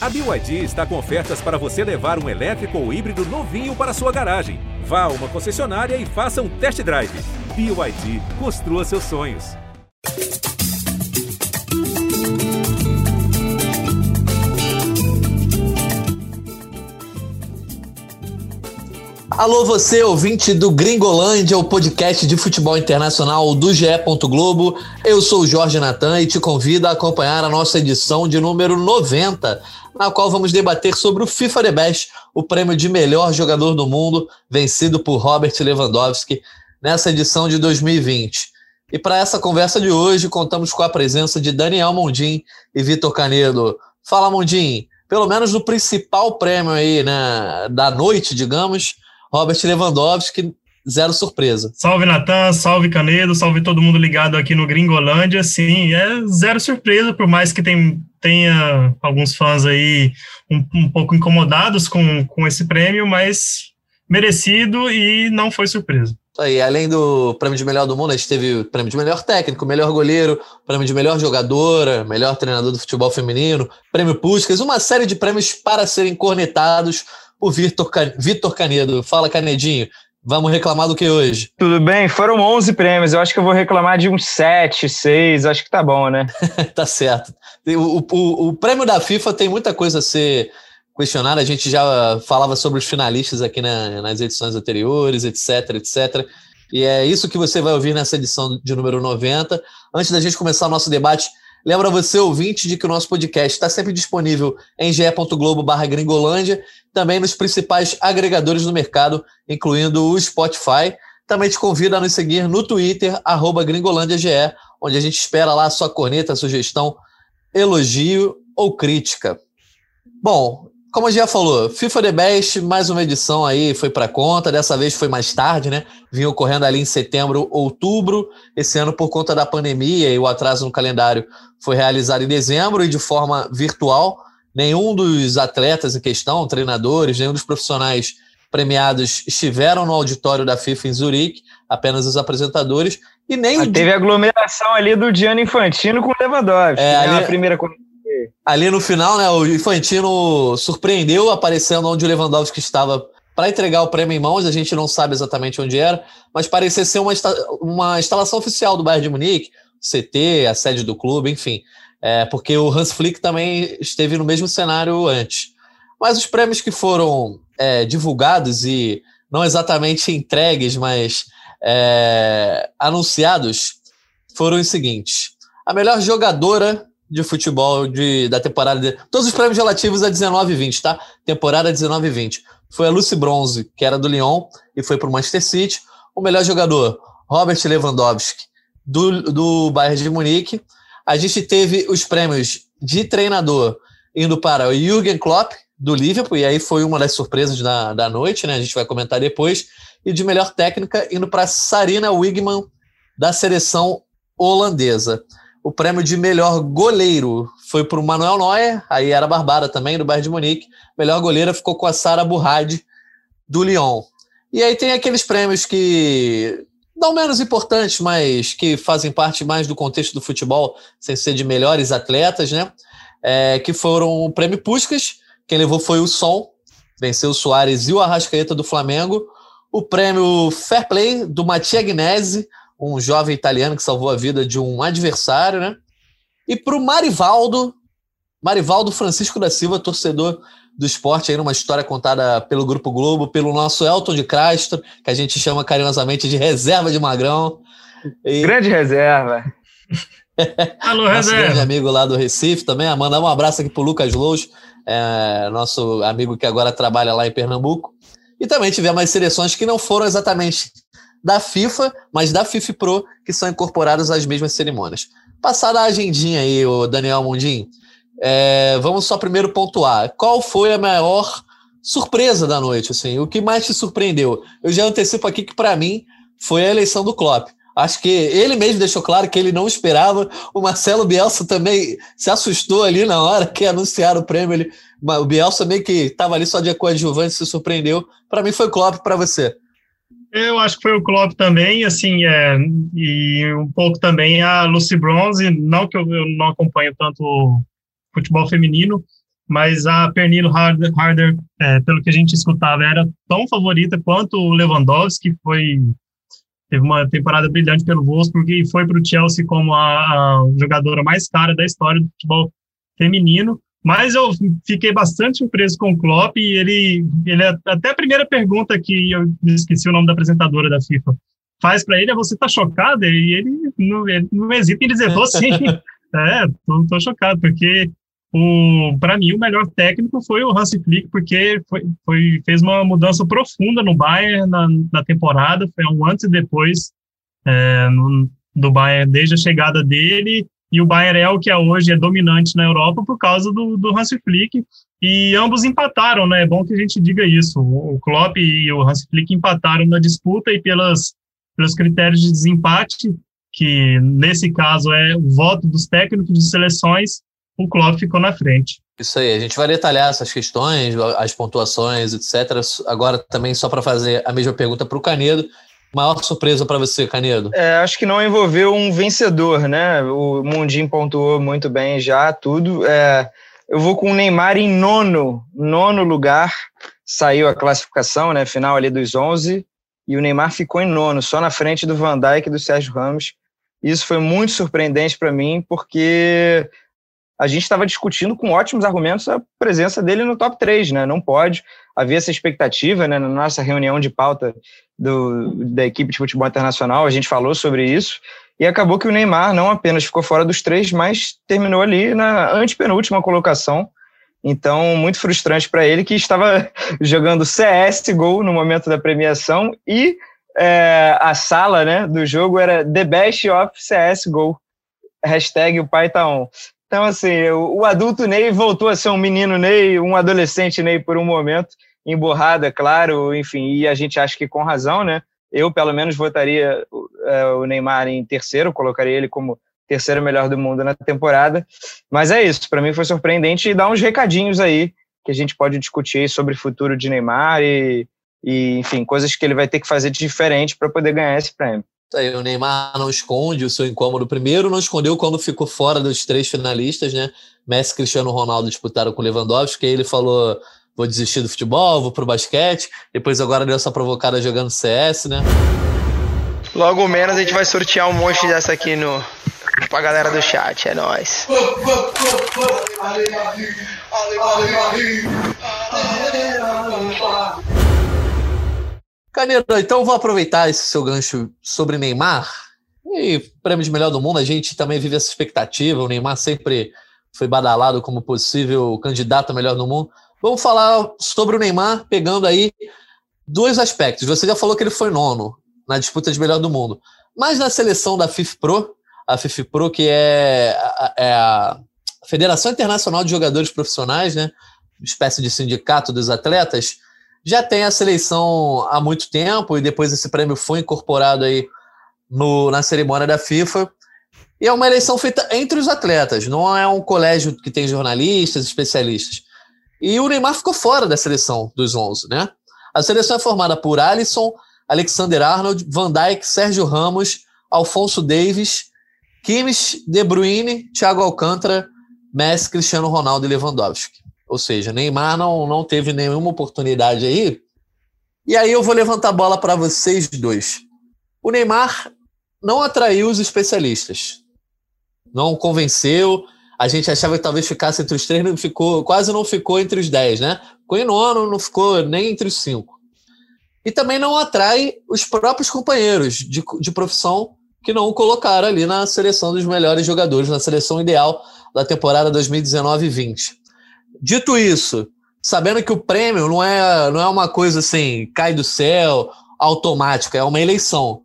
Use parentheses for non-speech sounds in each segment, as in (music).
A BYD está com ofertas para você levar um elétrico ou híbrido novinho para sua garagem. Vá a uma concessionária e faça um test drive. BYD, construa seus sonhos. Alô, você, ouvinte do Gringolândia, o podcast de futebol internacional do GE. Globo. Eu sou o Jorge Natan e te convido a acompanhar a nossa edição de número 90, na qual vamos debater sobre o FIFA The Best, o prêmio de melhor jogador do mundo, vencido por Robert Lewandowski, nessa edição de 2020. E para essa conversa de hoje, contamos com a presença de Daniel Mondim e Vitor Canedo. Fala, Mondim, pelo menos no principal prêmio aí, né, da noite, digamos, Robert Lewandowski, zero surpresa. Salve Natan, salve Canedo, salve todo mundo ligado aqui no Gringolândia. Sim, é zero surpresa, por mais que tem, tenha alguns fãs aí um, um pouco incomodados com, com esse prêmio, mas merecido e não foi surpresa. Aí, além do prêmio de melhor do mundo, a gente teve o prêmio de melhor técnico, melhor goleiro, prêmio de melhor jogadora, melhor treinador do futebol feminino, prêmio Puskas, uma série de prêmios para serem cornetados o Vitor, Vitor Canedo. Fala, Canedinho. Vamos reclamar do que hoje? Tudo bem, foram 11 prêmios. Eu acho que eu vou reclamar de uns 7, 6. Acho que tá bom, né? (laughs) tá certo. O, o, o, prêmio da FIFA tem muita coisa a ser questionada. A gente já falava sobre os finalistas aqui na, nas edições anteriores, etc, etc. E é isso que você vai ouvir nessa edição de número 90. Antes da gente começar o nosso debate, Lembra você, ouvinte, de que o nosso podcast está sempre disponível em ge.globo barra gringolândia, também nos principais agregadores do mercado, incluindo o Spotify. Também te convido a nos seguir no Twitter, arroba gringolândiage, onde a gente espera lá a sua corneta, sugestão, elogio ou crítica. Bom, como a gente já falou, FIFA The Best, mais uma edição aí foi para conta. Dessa vez foi mais tarde, né? Vinha ocorrendo ali em setembro, outubro. Esse ano, por conta da pandemia e o atraso no calendário, foi realizado em dezembro e de forma virtual. Nenhum dos atletas em questão, treinadores, nenhum dos profissionais premiados estiveram no auditório da FIFA em Zurique, apenas os apresentadores. E nem Mas Teve aglomeração ali do Gianni Infantino com o Lewandowski, é, né? ali... a primeira Ali no final, né, o Infantino surpreendeu aparecendo onde o Lewandowski estava para entregar o prêmio em mãos, a gente não sabe exatamente onde era, mas parecia ser uma, uma instalação oficial do Bayern de Munique, CT, a sede do clube, enfim. É, porque o Hans Flick também esteve no mesmo cenário antes. Mas os prêmios que foram é, divulgados e não exatamente entregues, mas é, anunciados, foram os seguintes: a melhor jogadora de futebol de, da temporada. De, todos os prêmios relativos a 19 e 20, tá? Temporada 19 e 20. Foi a Lucy Bronze, que era do Lyon e foi para o Manchester City. O melhor jogador, Robert Lewandowski, do, do Bayern de Munique. A gente teve os prêmios de treinador indo para o Jürgen Klopp, do Liverpool, e aí foi uma das surpresas da, da noite, né? A gente vai comentar depois. E de melhor técnica indo para Sarina Wigman, da seleção holandesa. O prêmio de melhor goleiro foi para o Manuel Neuer, aí era Barbara também, do Bayern de Munique. Melhor goleira ficou com a Sara Burrad, do Lyon. E aí tem aqueles prêmios que não menos importantes, mas que fazem parte mais do contexto do futebol, sem ser de melhores atletas, né? É, que foram o prêmio Puskas, quem levou foi o Som, venceu o Soares e o Arrascaeta do Flamengo. O prêmio Fair Play do Mattia Gnese, um jovem italiano que salvou a vida de um adversário, né? E para o Marivaldo, Marivaldo Francisco da Silva, torcedor do esporte, aí numa história contada pelo Grupo Globo, pelo nosso Elton de Castro, que a gente chama carinhosamente de reserva de Magrão. E... Grande reserva. (laughs) Alô, nosso reserva. grande amigo lá do Recife também. Mandar um abraço aqui para o Lucas Lous, é, nosso amigo que agora trabalha lá em Pernambuco. E também tivemos as seleções que não foram exatamente da FIFA, mas da FIFA Pro, que são incorporadas às mesmas cerimônias. Passada a agendinha aí, o Daniel Mundim, é, vamos só primeiro pontuar. Qual foi a maior surpresa da noite? Assim, o que mais te surpreendeu? Eu já antecipo aqui que, para mim, foi a eleição do Klopp. Acho que ele mesmo deixou claro que ele não esperava. O Marcelo Bielsa também se assustou ali na hora que anunciaram o prêmio. Ele, o Bielsa meio que estava ali só de coadjuvante, se surpreendeu. Para mim foi Klopp, para você. Eu acho que foi o Klopp também, assim, é, e um pouco também a Lucy Bronze, não que eu, eu não acompanho tanto futebol feminino, mas a Pernilo Harder, Harder é, pelo que a gente escutava, era tão favorita quanto o Lewandowski, que foi teve uma temporada brilhante pelo Wolfsburg e foi para o Chelsea como a, a, jogadora mais cara da história do futebol feminino. Mas eu fiquei bastante surpreso com o Klopp e ele, ele até a primeira pergunta que eu esqueci o nome da apresentadora da FIFA. Faz para ele é você tá chocado? E ele não, ele não hesita em dizer tô sim. (laughs) é, tô, tô chocado porque o para mim o melhor técnico foi o Hansi Flick porque foi, foi fez uma mudança profunda no Bayern na, na temporada foi um antes e depois é, no, do Bayern desde a chegada dele e o Bayern é o que é hoje é dominante na Europa por causa do, do Hansi Flick e ambos empataram né é bom que a gente diga isso o Klopp e o Hansi Flick empataram na disputa e pelas pelos critérios de desempate que nesse caso é o voto dos técnicos de seleções o Klopp ficou na frente. Isso aí, a gente vai detalhar essas questões, as pontuações, etc. Agora também só para fazer a mesma pergunta para o Canedo. Maior surpresa para você, Canedo? É, acho que não envolveu um vencedor, né? O Mundinho pontuou muito bem já tudo. É, eu vou com o Neymar em nono, nono lugar. Saiu a classificação, né? Final ali dos 11. E o Neymar ficou em nono, só na frente do Van Dijk e do Sérgio Ramos. Isso foi muito surpreendente para mim, porque a gente estava discutindo com ótimos argumentos a presença dele no top 3, né? Não pode. Havia essa expectativa, né? Na nossa reunião de pauta do, da equipe de futebol internacional, a gente falou sobre isso. E acabou que o Neymar não apenas ficou fora dos três, mas terminou ali na antepenúltima colocação. Então, muito frustrante para ele, que estava (laughs) jogando CS Gol no momento da premiação e é, a sala né, do jogo era The Best of CS Gol. Hashtag o pai tá on. Então, assim, o, o, adulto Ney voltou a ser um menino Ney, um adolescente Ney por um momento, emburrado, é claro, enfim, e a gente acha que com razão, né? Eu, pelo menos, votaria é, o Neymar em terceiro, colocaria ele como terceiro melhor do mundo na temporada. Mas é isso, para mim foi surpreendente e dá uns recadinhos aí que a gente pode discutir sobre o futuro de Neymar e, e enfim, coisas que ele vai ter que fazer de diferente para poder ganhar esse prêmio. O Neymar não esconde o seu incômodo primeiro, não escondeu quando ficou fora dos três finalistas, né? Messi Cristiano Ronaldo disputaram com Lewandowski, aí ele falou: vou desistir do futebol, vou pro basquete. Depois agora deu essa provocada jogando CS, né? Logo menos a gente vai sortear um monte dessa aqui no pra galera do chat, é nóis. Canedo, então vou aproveitar esse seu gancho sobre Neymar. E prêmio de melhor do mundo, a gente também vive essa expectativa. O Neymar sempre foi badalado como possível candidato a melhor do mundo. Vamos falar sobre o Neymar, pegando aí dois aspectos. Você já falou que ele foi nono na disputa de melhor do mundo. Mas na seleção da FIFA Pro, a FIFA Pro, que é a, é a Federação Internacional de Jogadores Profissionais, né? espécie de sindicato dos atletas, já tem a seleção há muito tempo e depois esse prêmio foi incorporado aí no, na cerimônia da FIFA. E é uma eleição feita entre os atletas, não é um colégio que tem jornalistas, especialistas. E o Neymar ficou fora da seleção dos 11, né? A seleção é formada por Alisson, Alexander Arnold, Van Dijk, Sérgio Ramos, Alfonso Davis, Kimmich, De Bruyne, Thiago Alcântara, Messi, Cristiano Ronaldo e Lewandowski. Ou seja, Neymar não, não teve nenhuma oportunidade aí. E aí eu vou levantar a bola para vocês dois. O Neymar não atraiu os especialistas. Não convenceu. A gente achava que talvez ficasse entre os três, não ficou, quase não ficou entre os dez, né? Ficou em nono, não ficou nem entre os cinco. E também não atrai os próprios companheiros de, de profissão que não o colocaram ali na seleção dos melhores jogadores, na seleção ideal da temporada 2019-20. Dito isso, sabendo que o prêmio não é, não é uma coisa assim, cai do céu, automática, é uma eleição.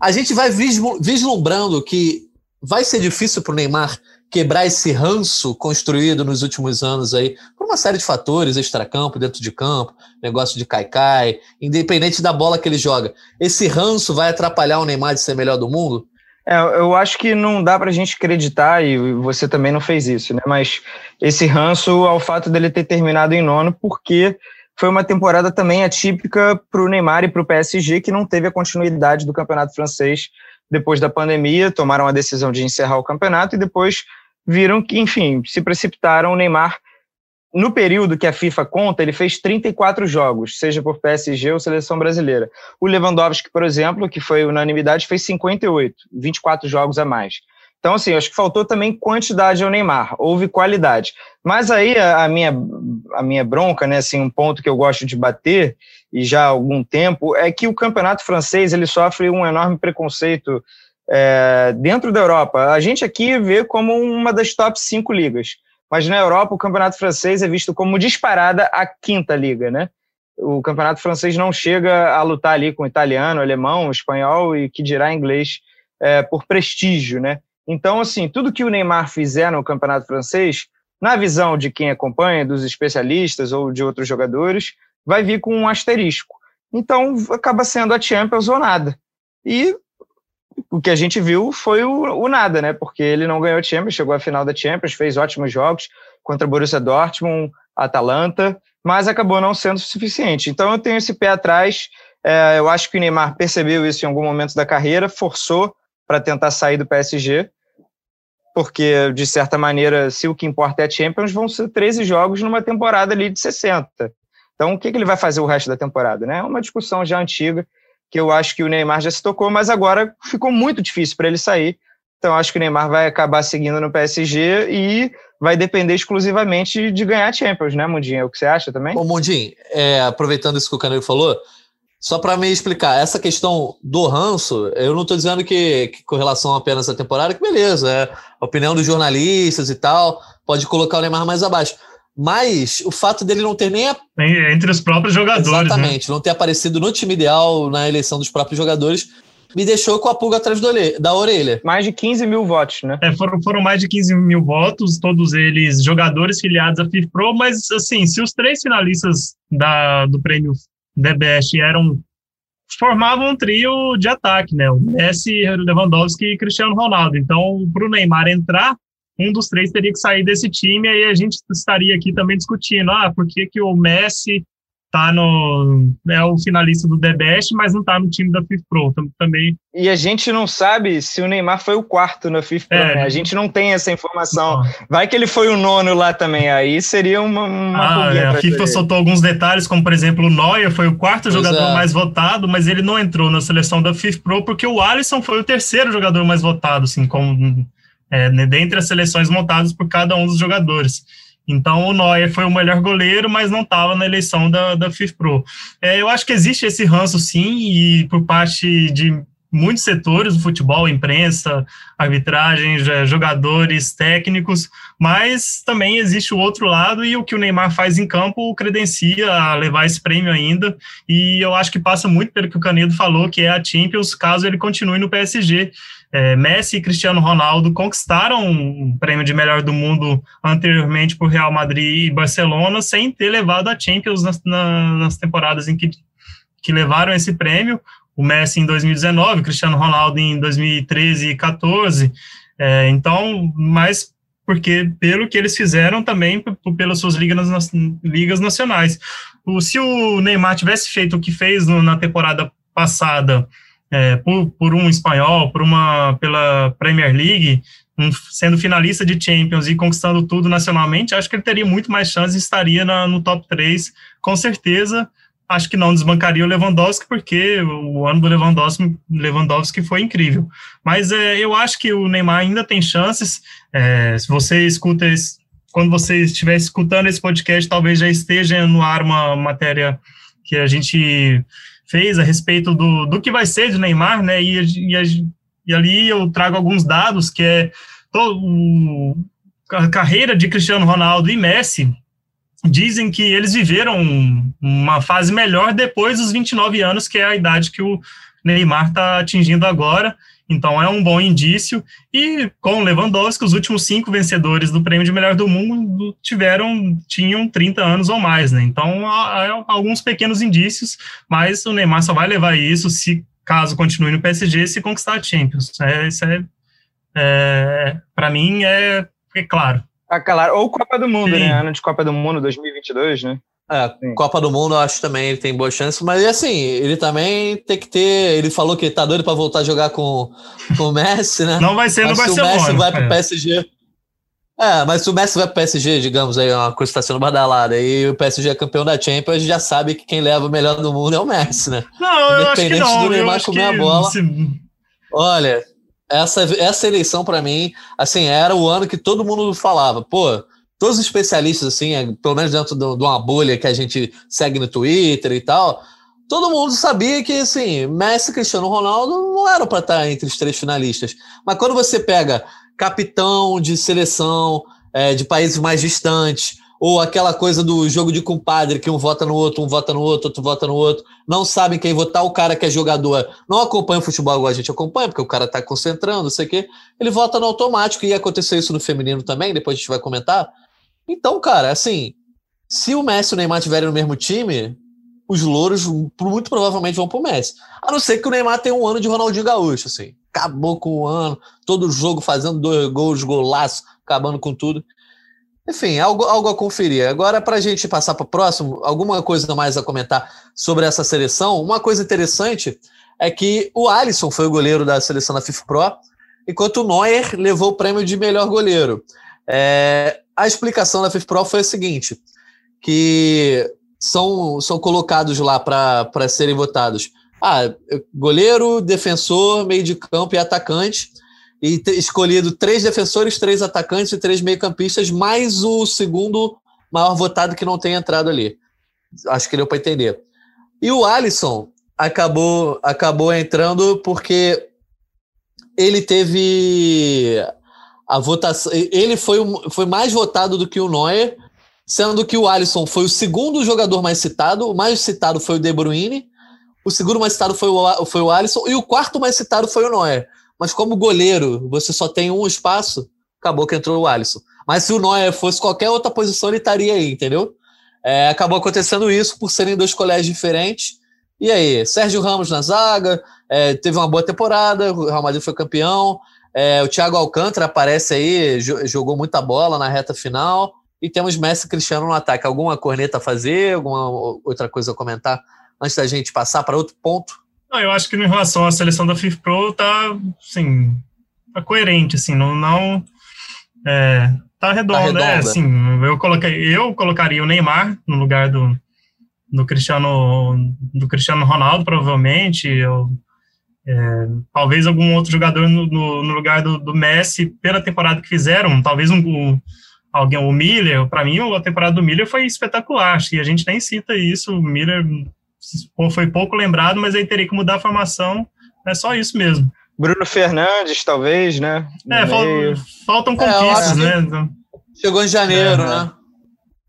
A gente vai vislumbrando que vai ser difícil para o Neymar quebrar esse ranço construído nos últimos anos aí, por uma série de fatores, extracampo, dentro de campo, negócio de caicai, independente da bola que ele joga. Esse ranço vai atrapalhar o Neymar de ser melhor do mundo? É, eu acho que não dá para a gente acreditar, e você também não fez isso, né? Mas esse ranço ao fato dele ter terminado em nono, porque foi uma temporada também atípica para o Neymar e para o PSG, que não teve a continuidade do campeonato francês depois da pandemia, tomaram a decisão de encerrar o campeonato e depois viram que, enfim, se precipitaram. O Neymar no período que a FIFA conta, ele fez 34 jogos, seja por PSG ou seleção brasileira. O Lewandowski, por exemplo, que foi unanimidade, fez 58, 24 jogos a mais. Então, assim, acho que faltou também quantidade ao Neymar, houve qualidade. Mas aí a, minha, a minha bronca, né, assim, um ponto que eu gosto de bater, e já há algum tempo, é que o campeonato francês ele sofre um enorme preconceito é, dentro da Europa. A gente aqui vê como uma das top cinco ligas, mas na Europa o campeonato francês é visto como disparada a quinta liga, né? O campeonato francês não chega a lutar ali com italiano, alemão, espanhol e que dirá inglês é, por prestígio, né? Então, assim, tudo que o Neymar fizer no campeonato francês, na visão de quem acompanha, dos especialistas ou de outros jogadores, vai vir com um asterisco. Então, acaba sendo a Champions ou nada. E o que a gente viu foi o, o, nada, né? Porque ele não ganhou a Champions, chegou à final da Champions, fez ótimos jogos contra Borussia Dortmund, Atalanta, mas acabou não sendo suficiente. Então eu tenho esse pé atrás. É, eu acho que o Neymar percebeu isso em algum momento da carreira, forçou para tentar sair do PSG, porque, de certa maneira, se o que importa é a Champions, vão ser 13 jogos numa temporada ali de 60. Então, o que, que ele vai fazer o resto da temporada? Né? É uma discussão já antiga, que eu acho que o Neymar já se tocou, mas agora ficou muito difícil para ele sair. Então, acho que o Neymar vai acabar seguindo no PSG e vai depender exclusivamente de ganhar Champions, né, Mundinho? É o que você acha também? Ô, Mundinho, é, aproveitando isso que o Canelo falou, só para me explicar, essa questão do ranço, eu não estou dizendo que, que, com relação apenas à temporada, que beleza, é a opinião dos jornalistas e tal, pode colocar o Neymar mais abaixo. Mas o fato dele não ter nem. A... Entre os próprios jogadores. Né? Exatamente, né? não ter aparecido no time ideal na eleição dos próprios jogadores, me deixou com a pulga atrás da orelha. Mais de 15 mil votos, né? É, foram, foram mais de 15 mil votos, todos eles jogadores filiados à FIFPro, mas assim, se os três finalistas da, do prêmio The Best eram formavam um trio de ataque, né? O Messi, Lewandowski e Cristiano Ronaldo. Então, para o Neymar entrar, um dos três teria que sair desse time, aí a gente estaria aqui também discutindo, ah, por que, que o Messi tá no é o finalista do The Best, mas não tá no time da FIFA Pro também. E a gente não sabe se o Neymar foi o quarto na FIFA Pro, é, né? A gente não tem essa informação. Não. Vai que ele foi o nono lá também, aí seria uma, uma ah, é, A FIFA soltou alguns detalhes, como por exemplo, o Neuer foi o quarto pois jogador é. mais votado, mas ele não entrou na seleção da FIFA Pro porque o Alisson foi o terceiro jogador mais votado, assim, como é, dentre as seleções montadas por cada um dos jogadores. Então o Neuer foi o melhor goleiro, mas não estava na eleição da, da FIFPro. É, eu acho que existe esse ranço sim, e por parte de muitos setores do futebol, imprensa, arbitragem, jogadores, técnicos, mas também existe o outro lado e o que o Neymar faz em campo credencia a levar esse prêmio ainda. E eu acho que passa muito pelo que o Canedo falou, que é a Champions, caso ele continue no PSG. É, Messi e Cristiano Ronaldo conquistaram o prêmio de melhor do mundo anteriormente por Real Madrid e Barcelona, sem ter levado a Champions nas, nas temporadas em que, que levaram esse prêmio. O Messi em 2019, o Cristiano Ronaldo em 2013 e 14. É, então, mas porque pelo que eles fizeram também pelas suas ligas, ligas nacionais. O, se o Neymar tivesse feito o que fez no, na temporada passada é, por, por, um espanhol, por uma, pela Premier League, um, sendo finalista de Champions e conquistando tudo nacionalmente, acho que ele teria muito mais chance e estaria na, no top 3, com certeza. Acho que não desbancaria o Lewandowski, porque o ano do Lewandowski, Lewandowski foi incrível. Mas é, eu acho que o Neymar ainda tem chances. É, se você escuta esse, quando você estiver escutando esse podcast, talvez já esteja no ar uma matéria que a gente fez a respeito do, do que vai ser de Neymar, né? E, e, e ali eu trago alguns dados que é todo, a carreira de Cristiano Ronaldo e Messi dizem que eles viveram uma fase melhor depois dos 29 anos, que é a idade que o Neymar está atingindo agora. Então é um bom indício. E com Lewandowski, os últimos cinco vencedores do prêmio de melhor do mundo tiveram tinham 30 anos ou mais, né? Então há, alguns pequenos indícios, mas o Neymar só vai levar isso se caso continue no PSG se conquistar a Champions. É, isso é, é para mim é, é claro. Ah, claro. Ou Copa do Mundo, Sim. né? Ano de Copa do Mundo 2022, né? É, Copa do Mundo, eu acho também ele tem boa chance, mas assim, ele também tem que ter. Ele falou que tá doido para voltar a jogar com, com o Messi, né? Não vai ser mas no Barcelona. Se o Messi vai pro é. PSG. É, mas se o Messi vai pro PSG, digamos aí, uma coisa está sendo badalada, e o PSG é campeão da Champions, a gente já sabe que quem leva o melhor do mundo é o Messi, né? Não, eu acho que não. do Neymar comer a bola. Se... Olha, essa, essa eleição para mim, assim, era o ano que todo mundo falava, pô, todos os especialistas, assim, é, pelo menos dentro de uma bolha que a gente segue no Twitter e tal, todo mundo sabia que, assim, Messi e Cristiano Ronaldo não eram para estar entre os três finalistas. Mas quando você pega capitão de seleção é, de países mais distantes, ou aquela coisa do jogo de compadre, que um vota no outro, um vota no outro, outro vota no outro, não sabem quem votar, o cara que é jogador não acompanha o futebol igual a gente acompanha, porque o cara tá concentrando, não sei o quê, ele vota no automático, e aconteceu isso no feminino também, depois a gente vai comentar. Então, cara, assim, se o Messi e o Neymar estiverem no mesmo time, os louros muito provavelmente vão pro Messi. A não ser que o Neymar tenha um ano de Ronaldinho Gaúcho, assim. Acabou com o ano, todo jogo fazendo dois gols, golaço, acabando com tudo. Enfim, algo, algo a conferir. Agora, para a gente passar para o próximo, alguma coisa mais a comentar sobre essa seleção. Uma coisa interessante é que o Alisson foi o goleiro da seleção da FIFA Pro, enquanto o Neuer levou o prêmio de melhor goleiro. É, a explicação da FIFA Pro foi a seguinte: que são, são colocados lá para serem votados. Ah, goleiro, defensor, meio de campo e atacante e escolhido três defensores, três atacantes e três meio-campistas, mais o segundo maior votado que não tem entrado ali. Acho que deu para entender. E o Alisson acabou, acabou entrando porque ele teve a votação. Ele foi, foi mais votado do que o Neuer, sendo que o Alisson foi o segundo jogador mais citado, o mais citado foi o De Bruyne, o segundo mais citado foi o, foi o Alisson, e o quarto mais citado foi o Neuer. Mas como goleiro, você só tem um espaço, acabou que entrou o Alisson. Mas se o Neuer fosse qualquer outra posição, ele estaria aí, entendeu? É, acabou acontecendo isso por serem dois colégios diferentes. E aí, Sérgio Ramos na zaga, é, teve uma boa temporada, o Real Madrid foi campeão. É, o Thiago Alcântara aparece aí, jogou muita bola na reta final. E temos Messi e Cristiano no ataque. Alguma corneta a fazer? Alguma outra coisa a comentar antes da gente passar para outro ponto? Não, eu acho que em relação à seleção da FIFA Pro tá, assim, tá coerente, assim, não, não é, tá redonda, tá redonda. é, assim, eu coloquei, eu colocaria o Neymar no lugar do, do Cristiano, do Cristiano Ronaldo, provavelmente, eu, é, talvez algum outro jogador no, no, no lugar do, do, Messi pela temporada que fizeram, talvez um, um alguém, o Miller, para mim a temporada do Miller foi espetacular, acho que a gente nem cita isso, o Miller foi pouco lembrado, mas aí teria que mudar a formação. É só isso mesmo. Bruno Fernandes, talvez, né? é, faltam é, conquistas, é, né? Chegou em janeiro, é, né?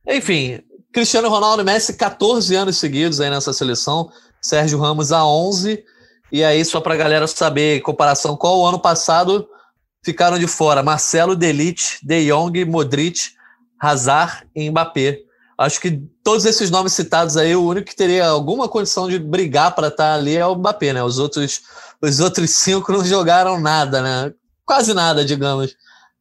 Enfim, Cristiano Ronaldo e Messi, 14 anos seguidos aí nessa seleção. Sérgio Ramos a 11. E aí, só para a galera saber, em comparação com o ano passado, ficaram de fora Marcelo, Delite, De Jong, Modric, Hazard e Mbappé. Acho que todos esses nomes citados aí, o único que teria alguma condição de brigar para estar tá ali é o Mbappé, né? Os outros, os outros (laughs) cinco não jogaram nada, né? Quase nada, digamos,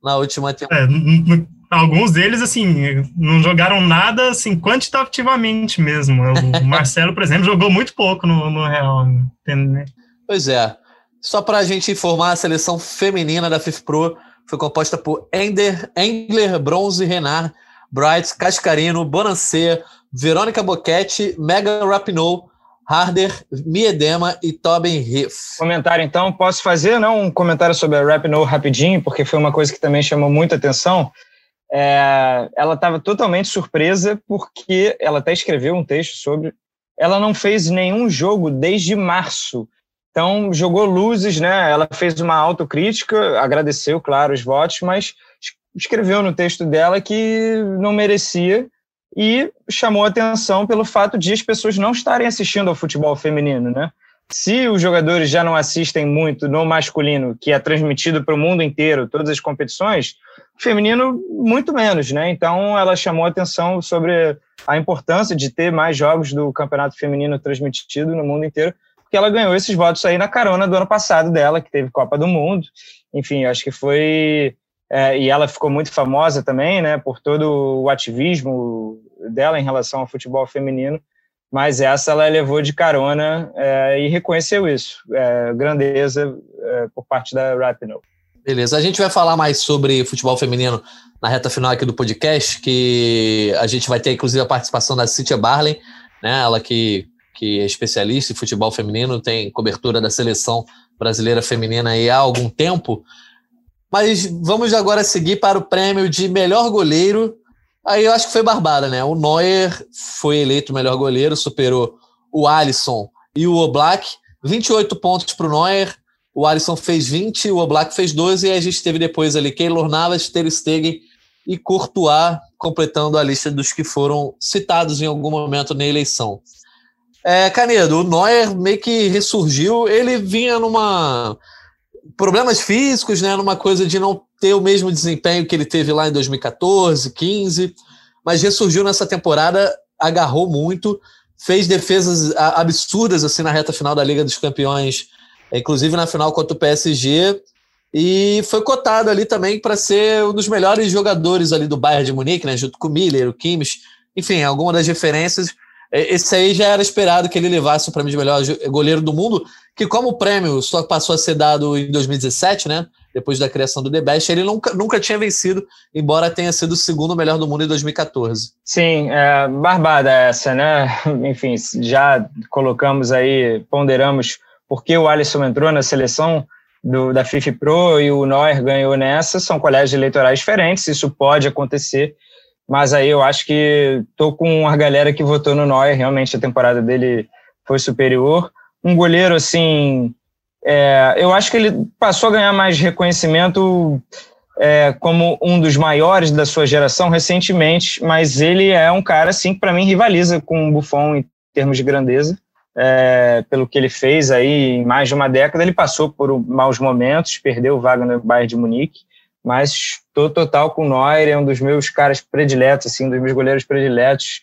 na última temporada. É, alguns deles, assim, não jogaram nada, assim, quantitativamente mesmo. O (laughs) Marcelo, por exemplo, jogou muito pouco no, no Real. Entendeu? Pois é. Só para a gente informar, a seleção feminina da FIFPro foi composta por Ender, Engler, Bronze Renard, Bright, Cascarino, Bonancea, Verônica Boquete, Megan Rapinoe, Harder, Miedema e Tobin Riff. Comentário então, posso fazer não um comentário sobre a Rapinoe rapidinho, porque foi uma coisa que também chamou muita atenção. É, ela estava totalmente surpresa porque ela até escreveu um texto sobre. Ela não fez nenhum jogo desde março. Então, jogou luzes, né? Ela fez uma autocrítica, agradeceu, claro, os votos, mas escreveu no texto dela que não merecia e chamou atenção pelo fato de as pessoas não estarem assistindo ao futebol feminino, né? Se os jogadores já não assistem muito no masculino, que é transmitido para o mundo inteiro, todas as competições, feminino muito menos, né? Então ela chamou atenção sobre a importância de ter mais jogos do campeonato feminino transmitido no mundo inteiro, porque ela ganhou esses votos aí na carona do ano passado dela, que teve Copa do Mundo. Enfim, acho que foi é, e ela ficou muito famosa também, né, por todo o ativismo dela em relação ao futebol feminino, mas essa ela levou de carona é, e reconheceu isso, é, grandeza é, por parte da Rapinoe. Beleza, a gente vai falar mais sobre futebol feminino na reta final aqui do podcast, que a gente vai ter inclusive a participação da Cíntia Barley, né? Ela que, que é especialista em futebol feminino, tem cobertura da seleção brasileira feminina aí há algum tempo. Mas vamos agora seguir para o prêmio de melhor goleiro. Aí eu acho que foi barbada, né? O Neuer foi eleito melhor goleiro, superou o Alisson e o Oblak. 28 pontos para o Neuer, o Alisson fez 20, o Oblak fez 12, e a gente teve depois ali Keylor Navas, Ter Stegen e Courtois completando a lista dos que foram citados em algum momento na eleição. É, Canedo, o Neuer meio que ressurgiu, ele vinha numa problemas físicos, né, numa coisa de não ter o mesmo desempenho que ele teve lá em 2014, 15, mas ressurgiu nessa temporada, agarrou muito, fez defesas absurdas assim na reta final da Liga dos Campeões inclusive na final contra o PSG, e foi cotado ali também para ser um dos melhores jogadores ali do Bayern de Munique, né, junto com o Miller, o Kimmich, enfim, alguma das referências. Esse aí já era esperado que ele levasse o prêmio de melhor goleiro do mundo, que como o prêmio só passou a ser dado em 2017, né, depois da criação do The Best, ele nunca, nunca tinha vencido, embora tenha sido o segundo melhor do mundo em 2014. Sim, é, barbada essa, né? (laughs) Enfim, já colocamos aí, ponderamos porque o Alisson entrou na seleção do, da FIFA Pro e o Neuer ganhou nessa, são colégios eleitorais diferentes, isso pode acontecer, mas aí eu acho que estou com a galera que votou no Neuer, realmente a temporada dele foi superior. Um goleiro, assim, é, eu acho que ele passou a ganhar mais reconhecimento é, como um dos maiores da sua geração recentemente, mas ele é um cara, assim, que para mim rivaliza com o Buffon em termos de grandeza é, pelo que ele fez aí em mais de uma década. Ele passou por maus momentos, perdeu o vaga no Bayern de Munique, mas estou total com o Neuer, é um dos meus caras prediletos, assim, um dos meus goleiros prediletos.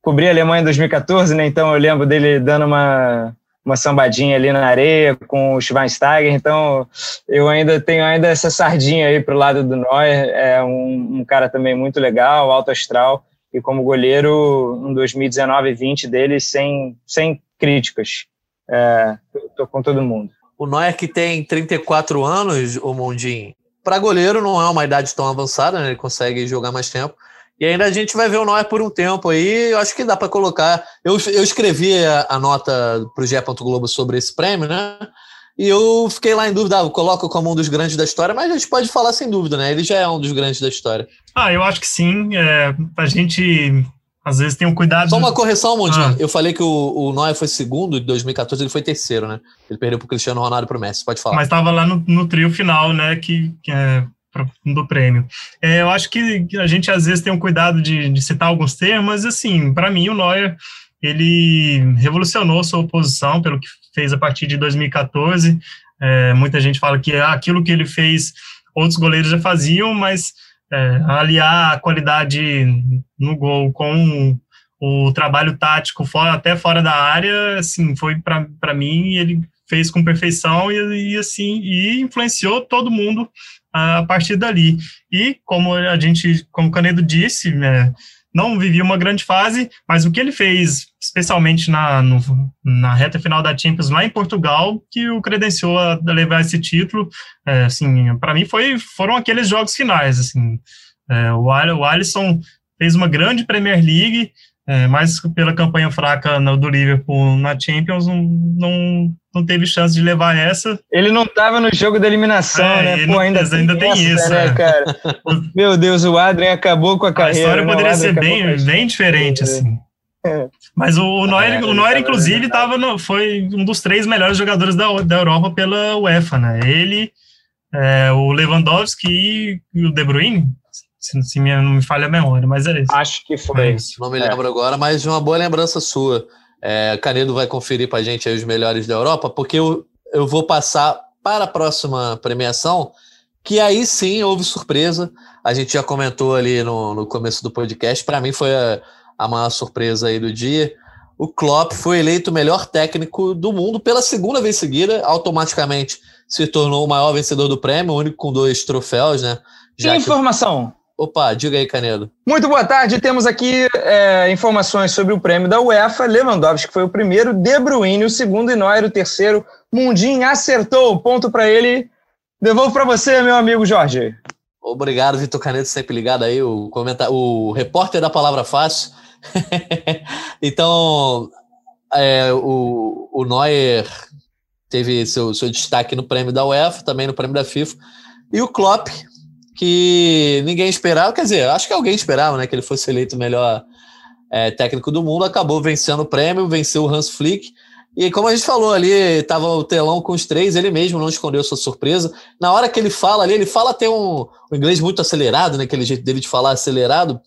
Cobri a Alemanha em 2014, né? Então eu lembro dele dando uma, uma sambadinha ali na areia com o Schweinsteiger, então eu ainda tenho ainda essa sardinha aí pro lado do Neuer, é um, um cara também muito legal, alto astral, e como goleiro, em 2019 e 20 dele, sem, sem críticas. É, tô com todo mundo. O Neuer que tem 34 anos, o Mundinho, para goleiro não é uma idade tão avançada, né? ele consegue jogar mais tempo. E ainda a gente vai ver o Neuer por um tempo aí, eu acho que dá para colocar. Eu, eu escrevi a, a nota para o GE. Globo sobre esse prêmio, né? E eu fiquei lá em dúvida, ah, eu coloco como um dos grandes da história, mas a gente pode falar sem dúvida, né? Ele já é um dos grandes da história. Ah, eu acho que sim. É, a gente às vezes tem um cuidado. Só uma correção, Mondinho. Ah. Eu falei que o, o Neuer foi segundo, em 2014 ele foi terceiro, né? Ele perdeu para o Cristiano Ronaldo e para o Messi. Pode falar. Mas estava lá no, no, trio final, né? Que, que é do prêmio. É, eu acho que a gente às vezes tem um cuidado de, de citar alguns termos, assim, para mim o Neuer ele revolucionou sua posição pelo que fez a partir de 2014. É, muita gente fala que aquilo que ele fez outros goleiros já faziam, mas é, aliar a qualidade no gol com o trabalho tático fora, até fora da área, assim, foi para mim, ele fez com perfeição e, e, assim, e influenciou todo mundo a partir dali. E como a gente, como o Canedo disse, né, não vivia uma grande fase, mas o que ele fez, especialmente na, no, na reta final da Champions lá em Portugal, que o credenciou a levar esse título, é, assim, para mim foi, foram aqueles jogos finais, assim, é, o, Alisson fez uma grande Premier League, é, mas pela campanha fraca no, do Liverpool na Champions, não, não teve chance de levar essa. Ele não estava no jogo da eliminação, é, né? Pô, ainda, ainda tem, tem isso, né, é. cara? (laughs) Meu Deus, o Adrian acabou com a carreira. A história né? poderia ser bem, bem diferente, assim. É. Mas o, o Neuer, o Neuer inclusive, tava no, foi um dos três melhores jogadores da, da Europa pela UEFA, né? Ele, é, o Lewandowski e o De Bruyne, se, se minha, não me falha a memória, mas é isso. Acho que foi. É isso. Não me lembro é. agora, mas uma boa lembrança sua. É, Canedo vai conferir para a gente os melhores da Europa, porque eu, eu vou passar para a próxima premiação, que aí sim houve surpresa. A gente já comentou ali no, no começo do podcast. Para mim foi a, a maior surpresa aí do dia. O Klopp foi eleito o melhor técnico do mundo pela segunda vez seguida, automaticamente se tornou o maior vencedor do prêmio, o único com dois troféus, né? Já que informação. Opa, diga aí, Canedo. Muito boa tarde. Temos aqui é, informações sobre o prêmio da UEFA. Lewandowski foi o primeiro, De Bruyne o segundo e Neuer o terceiro. Mundinho acertou. Ponto para ele. Devolvo para você, meu amigo Jorge. Obrigado, Vitor Caneto, sempre ligado aí, o, comentar, o repórter da Palavra Fácil. (laughs) então, é, o, o Neuer teve seu, seu destaque no prêmio da UEFA, também no prêmio da FIFA. E o Klopp, que ninguém esperava, quer dizer, acho que alguém esperava né, que ele fosse eleito o melhor é, técnico do mundo, acabou vencendo o prêmio, venceu o Hans Flick. E como a gente falou ali, estava o telão com os três, ele mesmo não escondeu sua surpresa. Na hora que ele fala ali, ele fala até um, um inglês muito acelerado, né, aquele jeito dele de falar acelerado.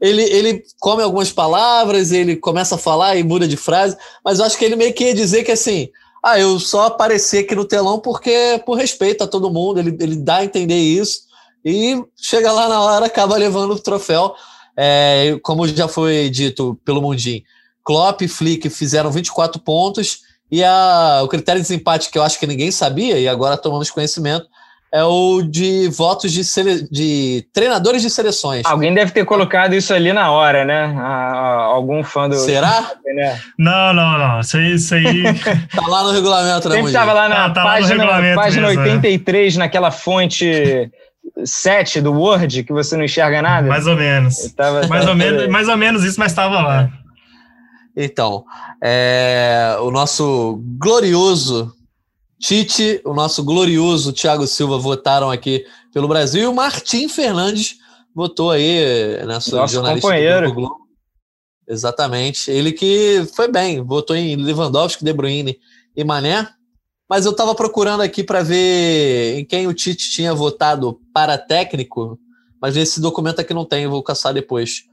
Ele, ele come algumas palavras, ele começa a falar e muda de frase, mas eu acho que ele meio que ia dizer que assim, ah, eu só apareci aqui no telão porque por respeito a todo mundo, ele, ele dá a entender isso, e chega lá na hora, acaba levando o troféu. É, como já foi dito pelo Mundim, Klopp e Flick fizeram 24 pontos, e a, o critério de desempate que eu acho que ninguém sabia, e agora tomamos conhecimento, é o de votos de, sele... de treinadores de seleções. Alguém deve ter colocado isso ali na hora, né? algum fã do. Será? Não, não, não. Isso aí. Isso aí... (laughs) tá lá no regulamento, né? Sempre estava lá na ah, tá página, lá página mesmo, 83, é. naquela fonte. 7 do Word, que você não enxerga nada? Mais ou menos. Tava, mais, ou menos mais ou menos isso, mas estava lá. Então, é, o nosso glorioso Tite, o nosso glorioso Thiago Silva votaram aqui pelo Brasil e o Martim Fernandes votou aí, nosso, nosso jornalista companheiro. do Globo. Exatamente. Ele que foi bem, votou em Lewandowski, De Bruyne e Mané. Mas eu estava procurando aqui para ver em quem o Tite tinha votado para técnico, mas nesse documento aqui não tem, eu vou caçar depois.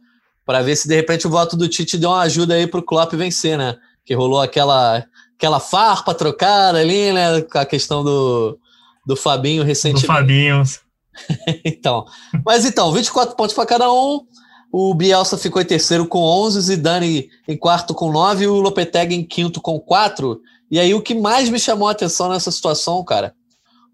Para ver se de repente o voto do Tite deu uma ajuda aí para o Klopp vencer, né? Que rolou aquela aquela farpa trocada ali, né? Com a questão do, do Fabinho recentemente. Do Fabinho. (laughs) então, mas então, 24 pontos para cada um. O Bielsa ficou em terceiro com 11, Zidane em quarto com 9 e o Lopetegui em quinto com 4. E aí o que mais me chamou a atenção nessa situação, cara,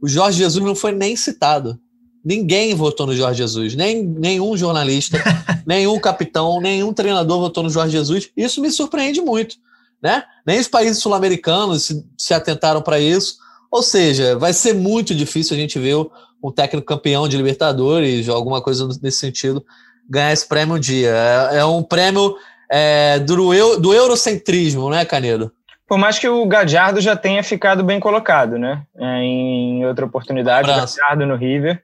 o Jorge Jesus não foi nem citado. Ninguém votou no Jorge Jesus, nem nenhum jornalista, (laughs) nenhum capitão, nenhum treinador votou no Jorge Jesus. Isso me surpreende muito né? Nem os países sul-americanos se, se atentaram para isso. Ou seja, vai ser muito difícil a gente ver um técnico campeão de Libertadores, ou alguma coisa nesse sentido, ganhar esse prêmio um dia. É, é um prêmio é, do, eu, do eurocentrismo, né, Canedo? Por mais que o Gadiardo já tenha ficado bem colocado, né? É, em outra oportunidade, o Gadiardo no River.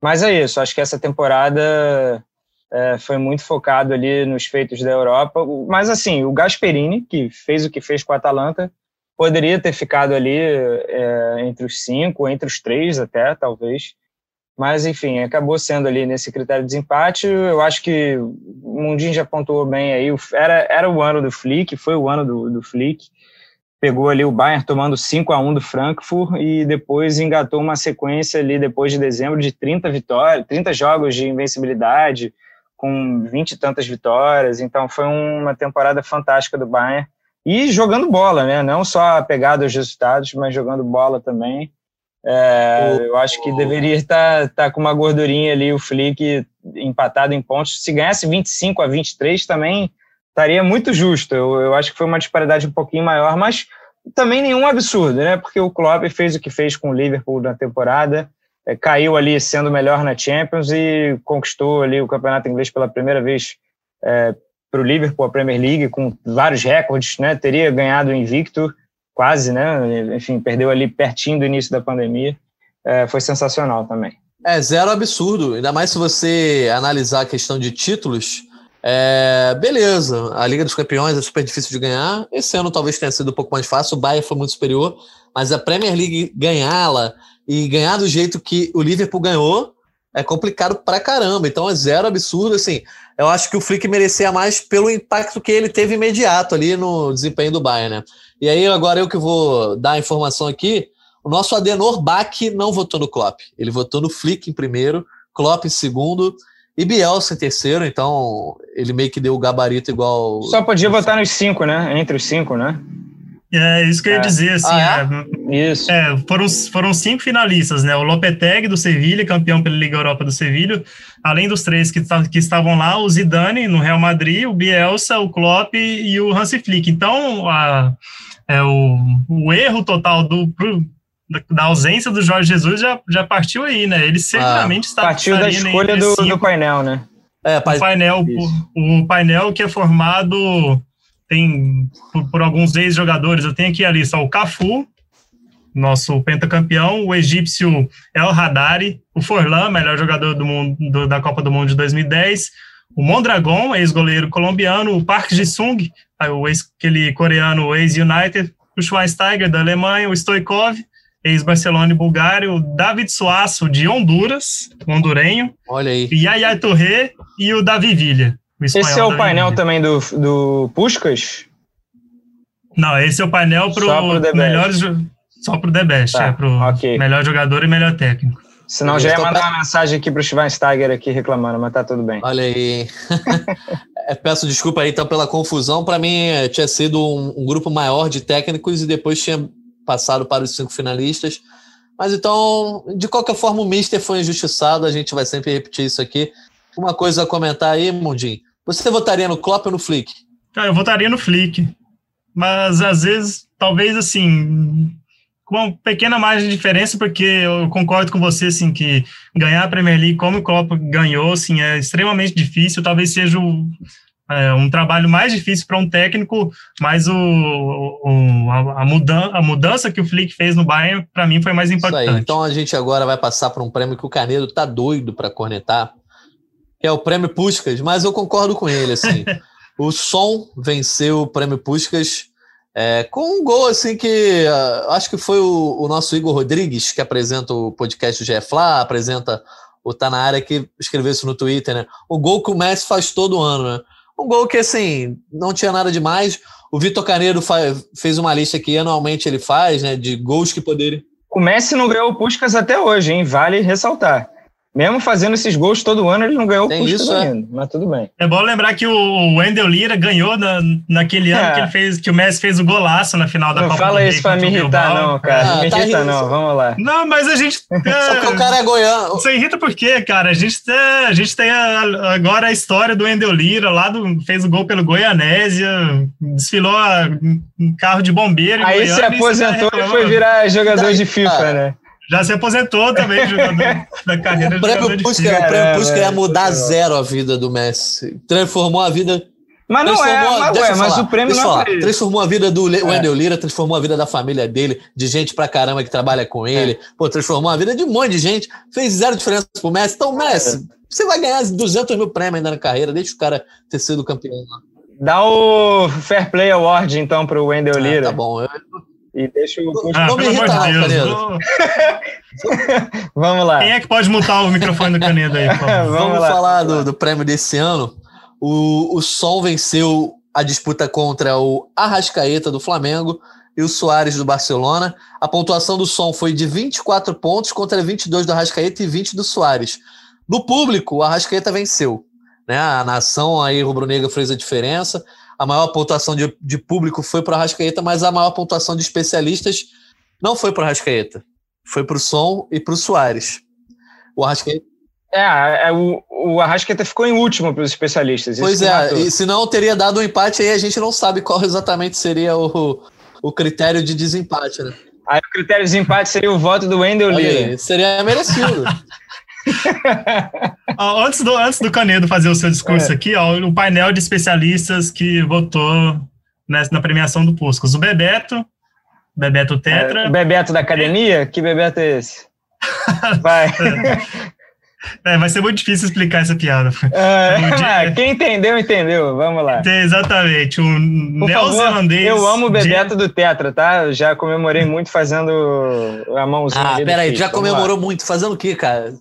Mas é isso, acho que essa temporada é, foi muito focado ali nos feitos da Europa. Mas, assim, o Gasperini, que fez o que fez com a Atalanta, poderia ter ficado ali é, entre os cinco, entre os três até, talvez. Mas, enfim, acabou sendo ali nesse critério de desempate. Eu acho que o Mundinho já pontuou bem aí. Era, era o ano do Flick, foi o ano do, do Flick. Pegou ali o Bayern tomando 5 a 1 do Frankfurt e depois engatou uma sequência ali depois de dezembro de 30 vitórias, 30 jogos de invencibilidade, com vinte e tantas vitórias, então foi uma temporada fantástica do Bayern. E jogando bola, né? Não só apegado aos resultados, mas jogando bola também. É, eu acho que deveria estar, estar com uma gordurinha ali, o Flick empatado em pontos. Se ganhasse 25 a 23 também estaria muito justo. Eu, eu acho que foi uma disparidade um pouquinho maior, mas também nenhum absurdo, né? Porque o Klopp fez o que fez com o Liverpool na temporada é, caiu ali sendo melhor na Champions e conquistou ali o campeonato inglês pela primeira vez é, para o Liverpool, a Premier League, com vários recordes, né? Teria ganhado invicto, quase, né? Enfim, perdeu ali pertinho do início da pandemia. É, foi sensacional também. É, zero absurdo. Ainda mais se você analisar a questão de títulos. É, beleza, a Liga dos Campeões é super difícil de ganhar. Esse ano talvez tenha sido um pouco mais fácil. O Bayern foi muito superior, mas a Premier League ganhá-la e ganhar do jeito que o Liverpool ganhou é complicado pra caramba. Então é zero absurdo. Assim, eu acho que o Flick merecia mais pelo impacto que ele teve imediato ali no desempenho do Bayern, né? E aí, agora eu que vou dar a informação aqui. O nosso Adenor Bach não votou no Klopp. Ele votou no Flick em primeiro, Klopp em segundo e Bielsa em terceiro. Então, ele meio que deu o gabarito igual. Só podia votar nos cinco, né? Entre os cinco, né? É isso que eu ia é. dizer, assim. Ah, é? É, isso. É, foram, foram cinco finalistas, né? O Lopetegui do Sevilha, campeão pela Liga Europa do Sevilha, além dos três que, que estavam lá, o Zidane no Real Madrid, o Bielsa, o Klopp e o Hansi Flick. Então, a, é, o, o erro total do pro, da, ausência do Jorge Jesus já, já partiu aí, né? Ele seguramente ah, está partiu da escolha do, do, painel, né? É, o painel, o, o, painel que é formado tem por, por alguns ex-jogadores. Eu tenho aqui a lista: o Cafu, nosso pentacampeão, o egípcio El Hadari, o Forlan, melhor jogador do mundo do, da Copa do Mundo de 2010, o Mondragon, ex-goleiro colombiano, o Park Ji-sung, o ex, aquele coreano ex-United, o Schweinsteiger da Alemanha, o Stoikov, ex-Barcelona e Bulgária, o David Suaço de Honduras, hondurenho, Olha aí. Yaya Torre e o Davi Villa. O esse é o painel Villa. também do, do Puskas? Não, esse é o painel para os melhores só pro The Best, tá, é pro okay. melhor jogador e melhor técnico. Senão já ia mandar uma mensagem aqui pro Schweinsteiger aqui reclamando, mas tá tudo bem. Olha aí. (laughs) É, peço desculpa aí então pela confusão. Para mim eh, tinha sido um, um, grupo maior de técnicos e depois tinha passado para os cinco finalistas. Mas então, de qualquer forma, o Mister foi injustiçado. A gente vai sempre repetir isso aqui. Uma coisa a comentar aí, Mundinho. Você votaria no Klopp ou no Flick? Cara, eu votaria no Flick. Mas às vezes, talvez assim, com uma pequena margem de diferença, porque eu concordo com você, assim, que ganhar a Premier League como o Klopp ganhou, assim, é extremamente difícil, talvez seja o, é, um trabalho mais difícil para um técnico, mas o, o a, mudança, a mudança que o Flick fez no Bayern, para mim, foi mais importante. Então a gente agora vai passar para um prêmio que o Canedo tá doido para cornetar, que é o prêmio Puskas, mas eu concordo com ele, assim. (laughs) o Som venceu o prêmio Puskas é, com um gol assim que uh, acho que foi o, o, nosso Igor Rodrigues, que apresenta o podcast GF Flá, apresenta o Tá na área, que escreveu isso no Twitter, né? O gol que o Messi faz todo ano, né? Um gol que, assim, não tinha nada demais. O Vitor Caneiro fez uma lista que anualmente ele faz, né? De gols que poderiam. O Messi não ganhou o Puskas até hoje, hein? Vale ressaltar. Mesmo fazendo esses gols todo ano, ele não ganhou Tem o isso, é. ainda, mas tudo bem. É bom lembrar que o Wendel Lira ganhou na, naquele ano é. que ele fez, que o Messi fez o golaço na final da não Copa Não fala isso pra me irritar, não, cara. Ah, não me tá irrita, não. Vamos lá. Não, mas a gente. (laughs) É, Só que o cara é goiano. Você irrita por quê, cara? A gente, é, a gente tem a, agora a história do Wendel Lira, lá do, fez o gol pelo Goianésia, desfilou um carro de bombeiro. Aí Goiânia, se aposentou e foi virar jogador de FIFA, né? Já se aposentou também, jogador da carreira o prêmio de Puskas, O prêmio Puskas ia mudar zero a vida do Messi. Transformou a vida... Mas não é, mas, ué, mas o prêmio não é falar, Transformou a vida do é. Wendel Lira, transformou a vida da família dele, de gente pra caramba que trabalha com ele. É. Pô, transformou a vida de um monte de gente. Fez zero diferença pro Messi. Então, Messi, é. você vai ganhar 200 mil prêmios ainda na carreira. Deixa o cara ter sido campeão lá. Dá o Fair Play Award, então, pro Wendel ah, Lira. tá bom. Eu, e deixa o. Ah, não me não, Canedo. Vamos lá. Quem é que pode mutar o microfone do Canedo aí? (laughs) Vamos, Vamos falar do, do, prêmio desse ano. O, o Sol venceu a disputa contra o Arrascaeta do Flamengo e o Soares do Barcelona. A pontuação do Som foi de 24 pontos contra 22 do Arrascaeta e 20 do Soares. No público, o Arrascaeta venceu. Né? A nação aí rubro-negra fez a diferença a maior pontuação de, de público foi para o Arrascaeta, mas a maior pontuação de especialistas não foi para o Arrascaeta. Foi para o Som e para o Soares. O Arrascaeta. É, é o, o Arrascaeta ficou em último para os especialistas. Pois é, e se não teria dado um empate, aí a gente não sabe qual exatamente seria o, o critério de desempate, né? Aí o critério de desempate seria o voto do Wendel Lee. Seria merecido. (laughs) antes, do, antes do Canedo fazer o seu discurso é. aqui, ó, o painel de especialistas que votou nessa, na premiação do Puscos. O Bebeto, Bebeto Tetra. É, Bebeto da academia? Que Bebeto é esse? (laughs) Vai. (laughs) É, vai ser muito difícil explicar essa piada. É, (laughs) quem entendeu, entendeu. Vamos lá. Exatamente. O neozelandês. Eu amo o Bebeto de... do Tetra, tá? Já comemorei muito fazendo a mãozinha. Ah, peraí, já comemorou lá. muito. Fazendo o quê, cara?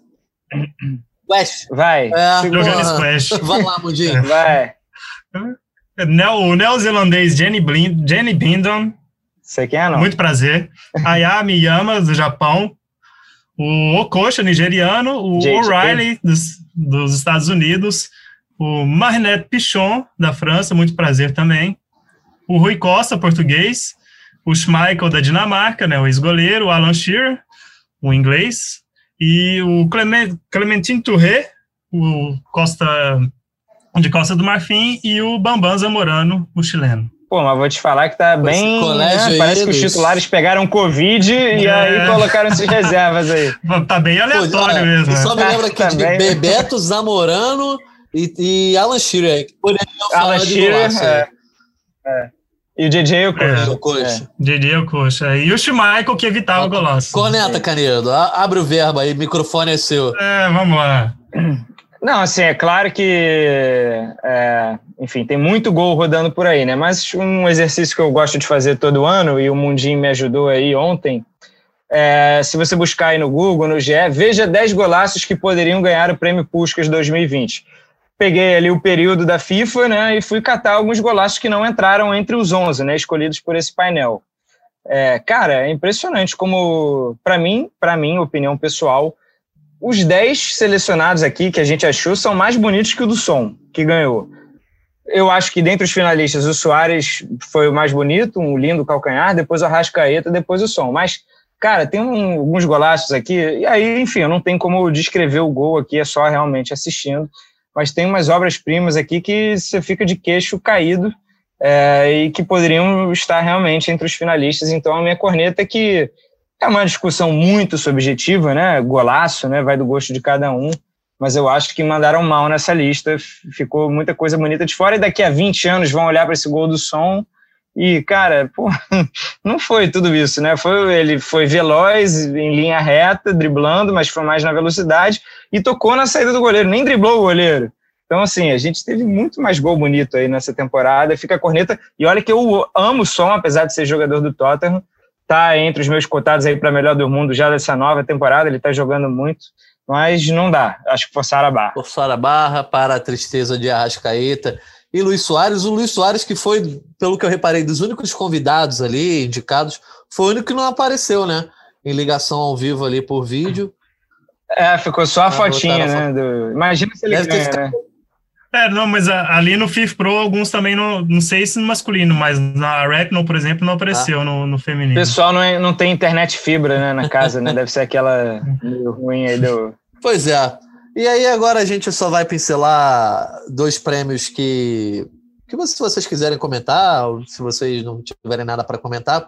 (clears throat) Squash. Vai. É, Jogando Squash. (laughs) Vai lá, Mundinho. (laughs) Vai. O neozelandês Jenny, Blind, Jenny Bindon. Você quem é, não? Muito prazer. Ayami Yama, do Japão. O Okocha, nigeriano. O O'Reilly, dos, dos Estados Unidos. O Marinet Pichon, da França. Muito prazer também. O Rui Costa, português. O Schmeichel, da Dinamarca, né, o ex-goleiro. O Alan Shearer, o inglês e o Clement, Clementine Touré, o Costa de Costa do Marfim, e o Bambam Zamorano, o chileno. Pô, mas vou te falar que tá bem. Né? Parece que os titulares pegaram Covid é. e aí colocaram esses reservas aí. (laughs) Tá bem aleatório Pô, mesmo. Só me lembra aqui (laughs) tá de bem... Bebeto, Zamorano e, e Alan Shearer. Alan Shearer, é, é. E o DJ o Coxa. É, o Coxa. É. DJ o Coxa. E o Schmeichel que evitava o golaço. Coneta, Canedo. Abre o verbo aí, microfone é seu. É, vamos lá. Não, assim, é claro que, é, enfim, tem muito gol rodando por aí, né? Mas um exercício que eu gosto de fazer todo ano, e o Mundinho me ajudou aí ontem, é, se você buscar aí no Google, no GE, veja 10 golaços que poderiam ganhar o Prêmio Puskas 2020. Peguei ali o período da FIFA, né, e fui catar alguns golaços que não entraram entre os 11, né, escolhidos por esse painel. É, cara, é impressionante como, para mim, para mim, opinião pessoal, os 10 selecionados aqui que a gente achou são mais bonitos que o do Som, que ganhou. Eu acho que dentre os finalistas, o Soares foi o mais bonito, um lindo calcanhar, depois o Arrascaeta, depois o Som. Mas, cara, tem um, alguns golaços aqui, e aí, enfim, eu não tenho como descrever o gol aqui, é só realmente assistindo. Mas tem umas obras-primas aqui que você fica de queixo caído é, e que poderiam estar realmente entre os finalistas. Então, a minha corneta é que é uma discussão muito subjetiva, né? Golaço, né? Vai do gosto de cada um. Mas eu acho que mandaram mal nessa lista. Ficou muita coisa bonita de fora. E daqui a 20 anos vão olhar para esse gol do som. E, cara, pô, (laughs) não foi tudo isso, né? Foi, ele foi veloz, em linha reta, driblando, mas foi mais na velocidade. E tocou na saída do goleiro, nem driblou o goleiro. Então, assim, a gente teve muito mais gol bonito aí nessa temporada. Fica a corneta. E olha que eu amo o som, apesar de ser jogador do Tottenham tá entre os meus cotados aí para melhor do mundo já dessa nova temporada, ele está jogando muito, mas não dá. Acho que forçar a barra. Forçar a barra para a tristeza de Arrascaeta e Luiz Soares. O Luiz Soares, que foi, pelo que eu reparei, dos únicos convidados ali, indicados, foi o único que não apareceu, né? Em ligação ao vivo ali por vídeo. É, ficou só a fotinha, né? Do... Imagina se ele Deve ganha, né? É, não, mas ali no FIF Pro, alguns também, não, não sei se no masculino, mas na Retinal, por exemplo, não apareceu ah. no, no feminino. O pessoal não, é, não tem internet fibra né, na casa, né? Deve ser aquela meio ruim aí do. Pois é. E aí agora a gente só vai pincelar dois prêmios que, que se vocês quiserem comentar, ou se vocês não tiverem nada para comentar.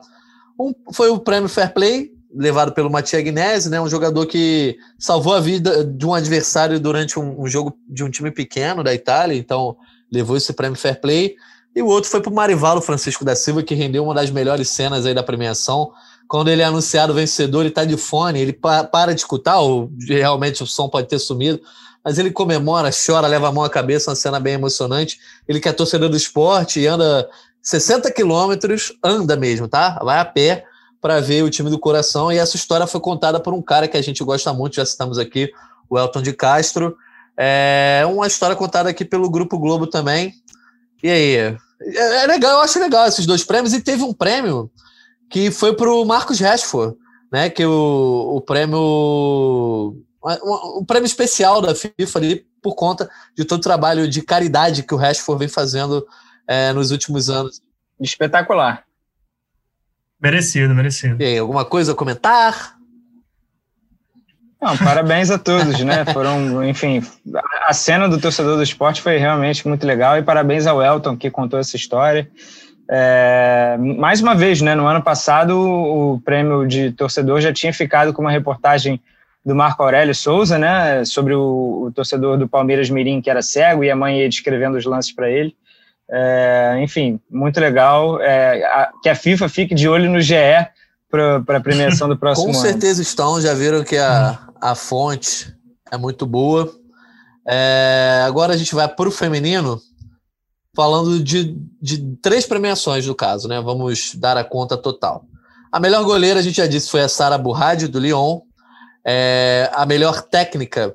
Um foi o prêmio Fair Play, levado pelo Matia Gnese, né, um jogador que salvou a vida de um adversário durante um, um, jogo de um time pequeno da Itália, então levou esse prêmio Fair Play. E o outro foi para o Marivalo Francisco da Silva, que rendeu uma das melhores cenas aí da premiação. Quando ele é anunciado vencedor, ele está de fone, ele pa para de escutar, ou realmente o som pode ter sumido, mas ele comemora, chora, leva a mão à cabeça, uma cena bem emocionante. Ele que é torcedor do esporte e anda 60 quilômetros, anda mesmo, tá? Vai a pé para ver o time do coração. E essa história foi contada por um cara que a gente gosta muito, já citamos aqui, o Elton de Castro. É uma história contada aqui pelo Grupo Globo também. E aí? É, é legal, eu acho legal esses dois prêmios. E teve um prêmio que foi para o Marcos Rashford, né? Que o, o prêmio. Um, prêmio especial da FIFA ali por conta de todo o trabalho de caridade que o Rashford vem fazendo é, nos últimos anos. Espetacular. Merecido, merecido. E aí, alguma coisa a comentar? Não, parabéns a todos, né? Foram, enfim, a cena do torcedor do esporte foi realmente muito legal e parabéns ao Elton que contou essa história. É, mais uma vez, né? No ano passado, o prêmio de torcedor já tinha ficado com uma reportagem do Marco Aurélio Souza, né? Sobre o, o torcedor do Palmeiras Mirim que era cego e a mãe ia descrevendo os lances para ele. É, enfim, muito legal. É, a, que a FIFA fique de olho no GE para a premiação do (laughs) próximo Com ano. Com certeza estão, já viram que a, a fonte é muito boa. É, agora a gente vai para o feminino, falando de, de três premiações no caso, né? Vamos dar a conta total. A melhor goleira, a gente já disse, foi a Sara Burradi, do Lyon. É, a melhor técnica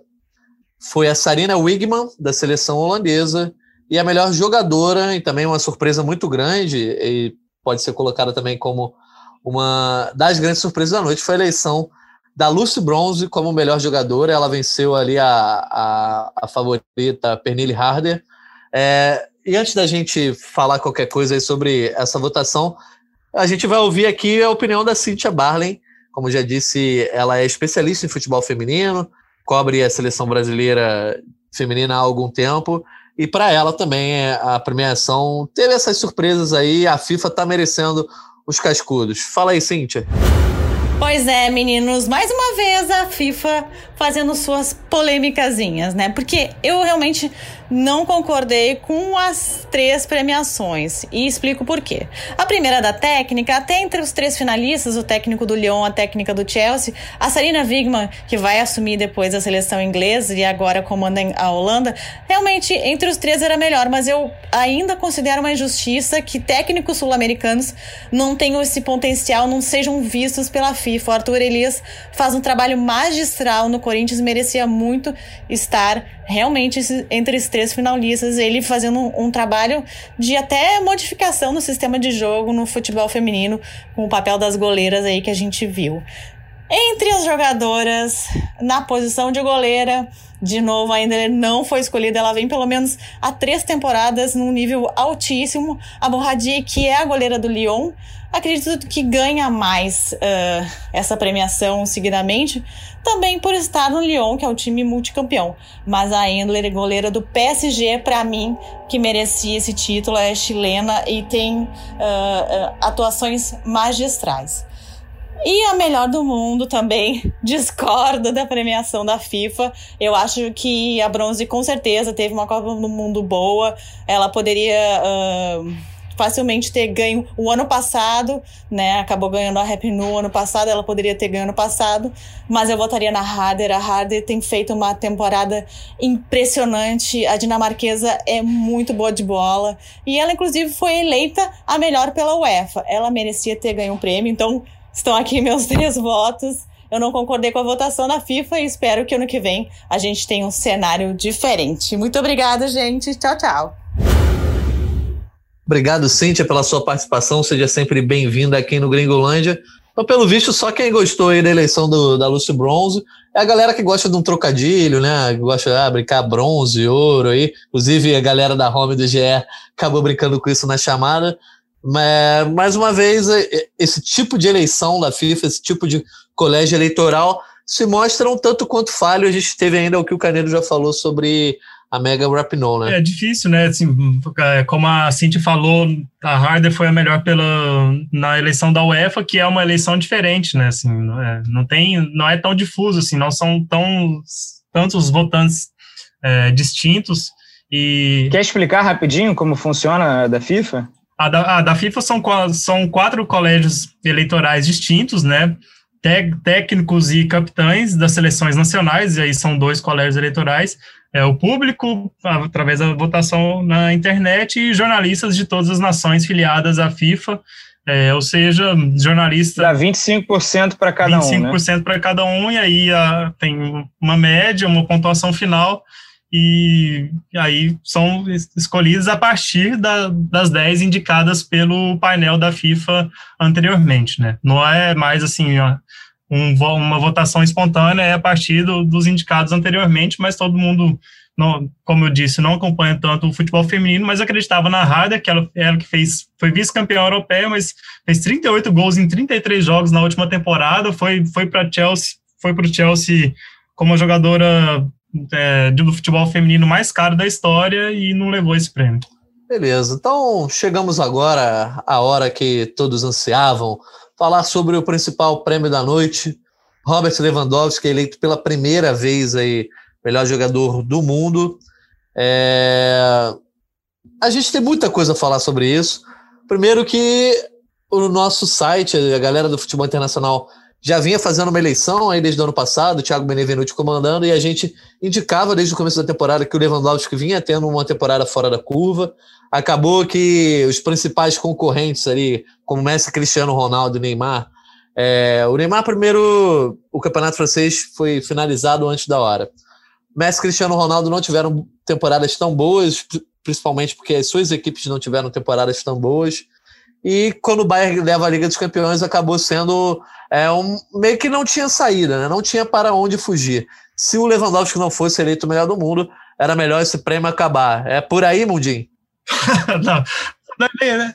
foi a Sarina Wigman, da seleção holandesa. E a melhor jogadora, e também uma surpresa muito grande, e pode ser colocada também como uma das grandes surpresas da noite, foi a eleição da Lucy Bronze como melhor jogadora. Ela venceu ali a, a, a favorita Pernille Harder. É, e antes da gente falar qualquer coisa sobre essa votação, a gente vai ouvir aqui a opinião da Cynthia Barley. Como já disse, ela é especialista em futebol feminino, cobre a seleção brasileira feminina há algum tempo E para ela também é, a premiação teve essas surpresas aí. A FIFA está merecendo os cascudos. Fala aí, Cíntia. Pois é, meninos, mais uma vez a FIFA fazendo suas polêmicazinhas, né? Porque eu realmente não concordei com as três premiações e explico por quê. A primeira da técnica, até entre os três finalistas, o técnico do Lyon, a técnica do Chelsea, a Sarina Wigman, que vai assumir depois a seleção inglesa e agora comanda a Holanda, realmente entre os três era melhor, mas eu ainda considero uma injustiça que técnicos sul-americanos não tenham esse potencial, não sejam vistos pela FIFA. O Arthur Elias faz um trabalho magistral no Corinthians, merecia muito estar realmente entre os três finalistas, ele fazendo um, um, trabalho de até modificação no sistema de jogo no futebol feminino, com o papel das goleiras aí que a gente viu. Entre as jogadoras, na posição de goleira, de novo, ainda não foi escolhida. Ela vem pelo menos há três temporadas num nível altíssimo. A Borradier, que é a goleira do Lyon, acredito que ganha mais uh, essa premiação seguidamente, também por estar no Lyon, que é o time multicampeão. Mas a Endler, goleira do PSG, para mim, que merecia esse título, é chilena e tem uh, atuações magistrais. E a melhor do mundo também, (laughs) discordo da premiação da FIFA. Eu acho que a Bronze com certeza teve uma Copa do Mundo boa. Ela poderia uh, facilmente ter ganho o ano passado, né? Acabou ganhando a Rap no ano passado, ela poderia ter ganho ano passado, mas eu votaria na Harder. A Harder tem feito uma temporada impressionante. A dinamarquesa é muito boa de bola e ela inclusive foi eleita a melhor pela UEFA. Ela merecia ter ganho um prêmio, então Estão aqui (laughs) meus três votos. Eu não concordei com a votação da FIFA e espero que ano que vem a gente tenha um cenário diferente. Muito obrigada, gente. Tchau, tchau. Obrigado, Cíntia, pela sua participação. Seja sempre bem-vinda aqui no Gringolândia. Então, pelo visto, só quem gostou aí da eleição do, da Lucy Bronze é a galera que gosta de um trocadilho, né? Que gosta de ah, brincar bronze, ouro aí. Inclusive, a galera da Home do GE acabou brincando com isso na chamada. Mas, mais uma vez, é, é, esse tipo de eleição da FIFA, esse tipo de colégio eleitoral, se mostra um tanto quanto falho. A gente teve ainda o que o Canedo já falou sobre a Mega Rapinoe, né? É difícil, né? Assim, é, como a Cinti falou, a Harder foi a melhor pela, na eleição da UEFA, que é uma eleição diferente, né? Assim, não, é, não tem, não é tão difuso, assim, não são tão tantos votantes é, distintos. E... Quer explicar rapidinho como funciona a da FIFA? A da, a da FIFA são, são quatro colégios eleitorais distintos, né? Técnicos e capitães das seleções nacionais, e aí são dois colégios eleitorais, é o público, através da votação na internet, e jornalistas de todas as nações filiadas à FIFA, é, ou seja, jornalista. Dá 25% para cada 25 um. 25% né? para cada um, e aí a, tem uma média, uma pontuação final, e aí são escolhidos a partir da, das 10 indicadas pelo painel da FIFA anteriormente, né? Não é mais assim, ó, um, uma votação espontânea, é a partir do, dos indicados anteriormente, mas todo mundo, não, como eu disse, não acompanha tanto o futebol feminino, mas acreditava na Harder, que ela, ela que fez, foi vice-campeã europeia, mas fez 38 gols em 33 jogos na última temporada, foi, foi para Chelsea, foi para o Chelsea como jogadora é, do futebol feminino mais caro da história e não levou esse prêmio. Beleza, então chegamos agora à hora que todos ansiavam falar sobre o principal prêmio da noite. Robert Lewandowski, eleito pela primeira vez aí melhor jogador do mundo. É... A gente tem muita coisa a falar sobre isso. Primeiro que o nosso site, a galera do futebol internacional já vinha fazendo uma eleição aí desde o ano passado, o Thiago Benevenuti comandando, e a gente indicava desde o começo da temporada que o Lewandowski vinha tendo uma temporada fora da curva. Acabou que os principais concorrentes ali, como Messi, Cristiano Ronaldo e Neymar, é, o Neymar primeiro, o campeonato francês foi finalizado antes da hora. Messi Cristiano Ronaldo não tiveram temporadas tão boas, principalmente porque as suas equipes não tiveram temporadas tão boas. E quando o Bayern leva a Liga dos Campeões, acabou sendo é, um, meio que não tinha saída, né? não tinha para onde fugir. Se o Lewandowski não fosse eleito o melhor do mundo, era melhor esse prêmio acabar. É por aí, Mundinho? (laughs) não,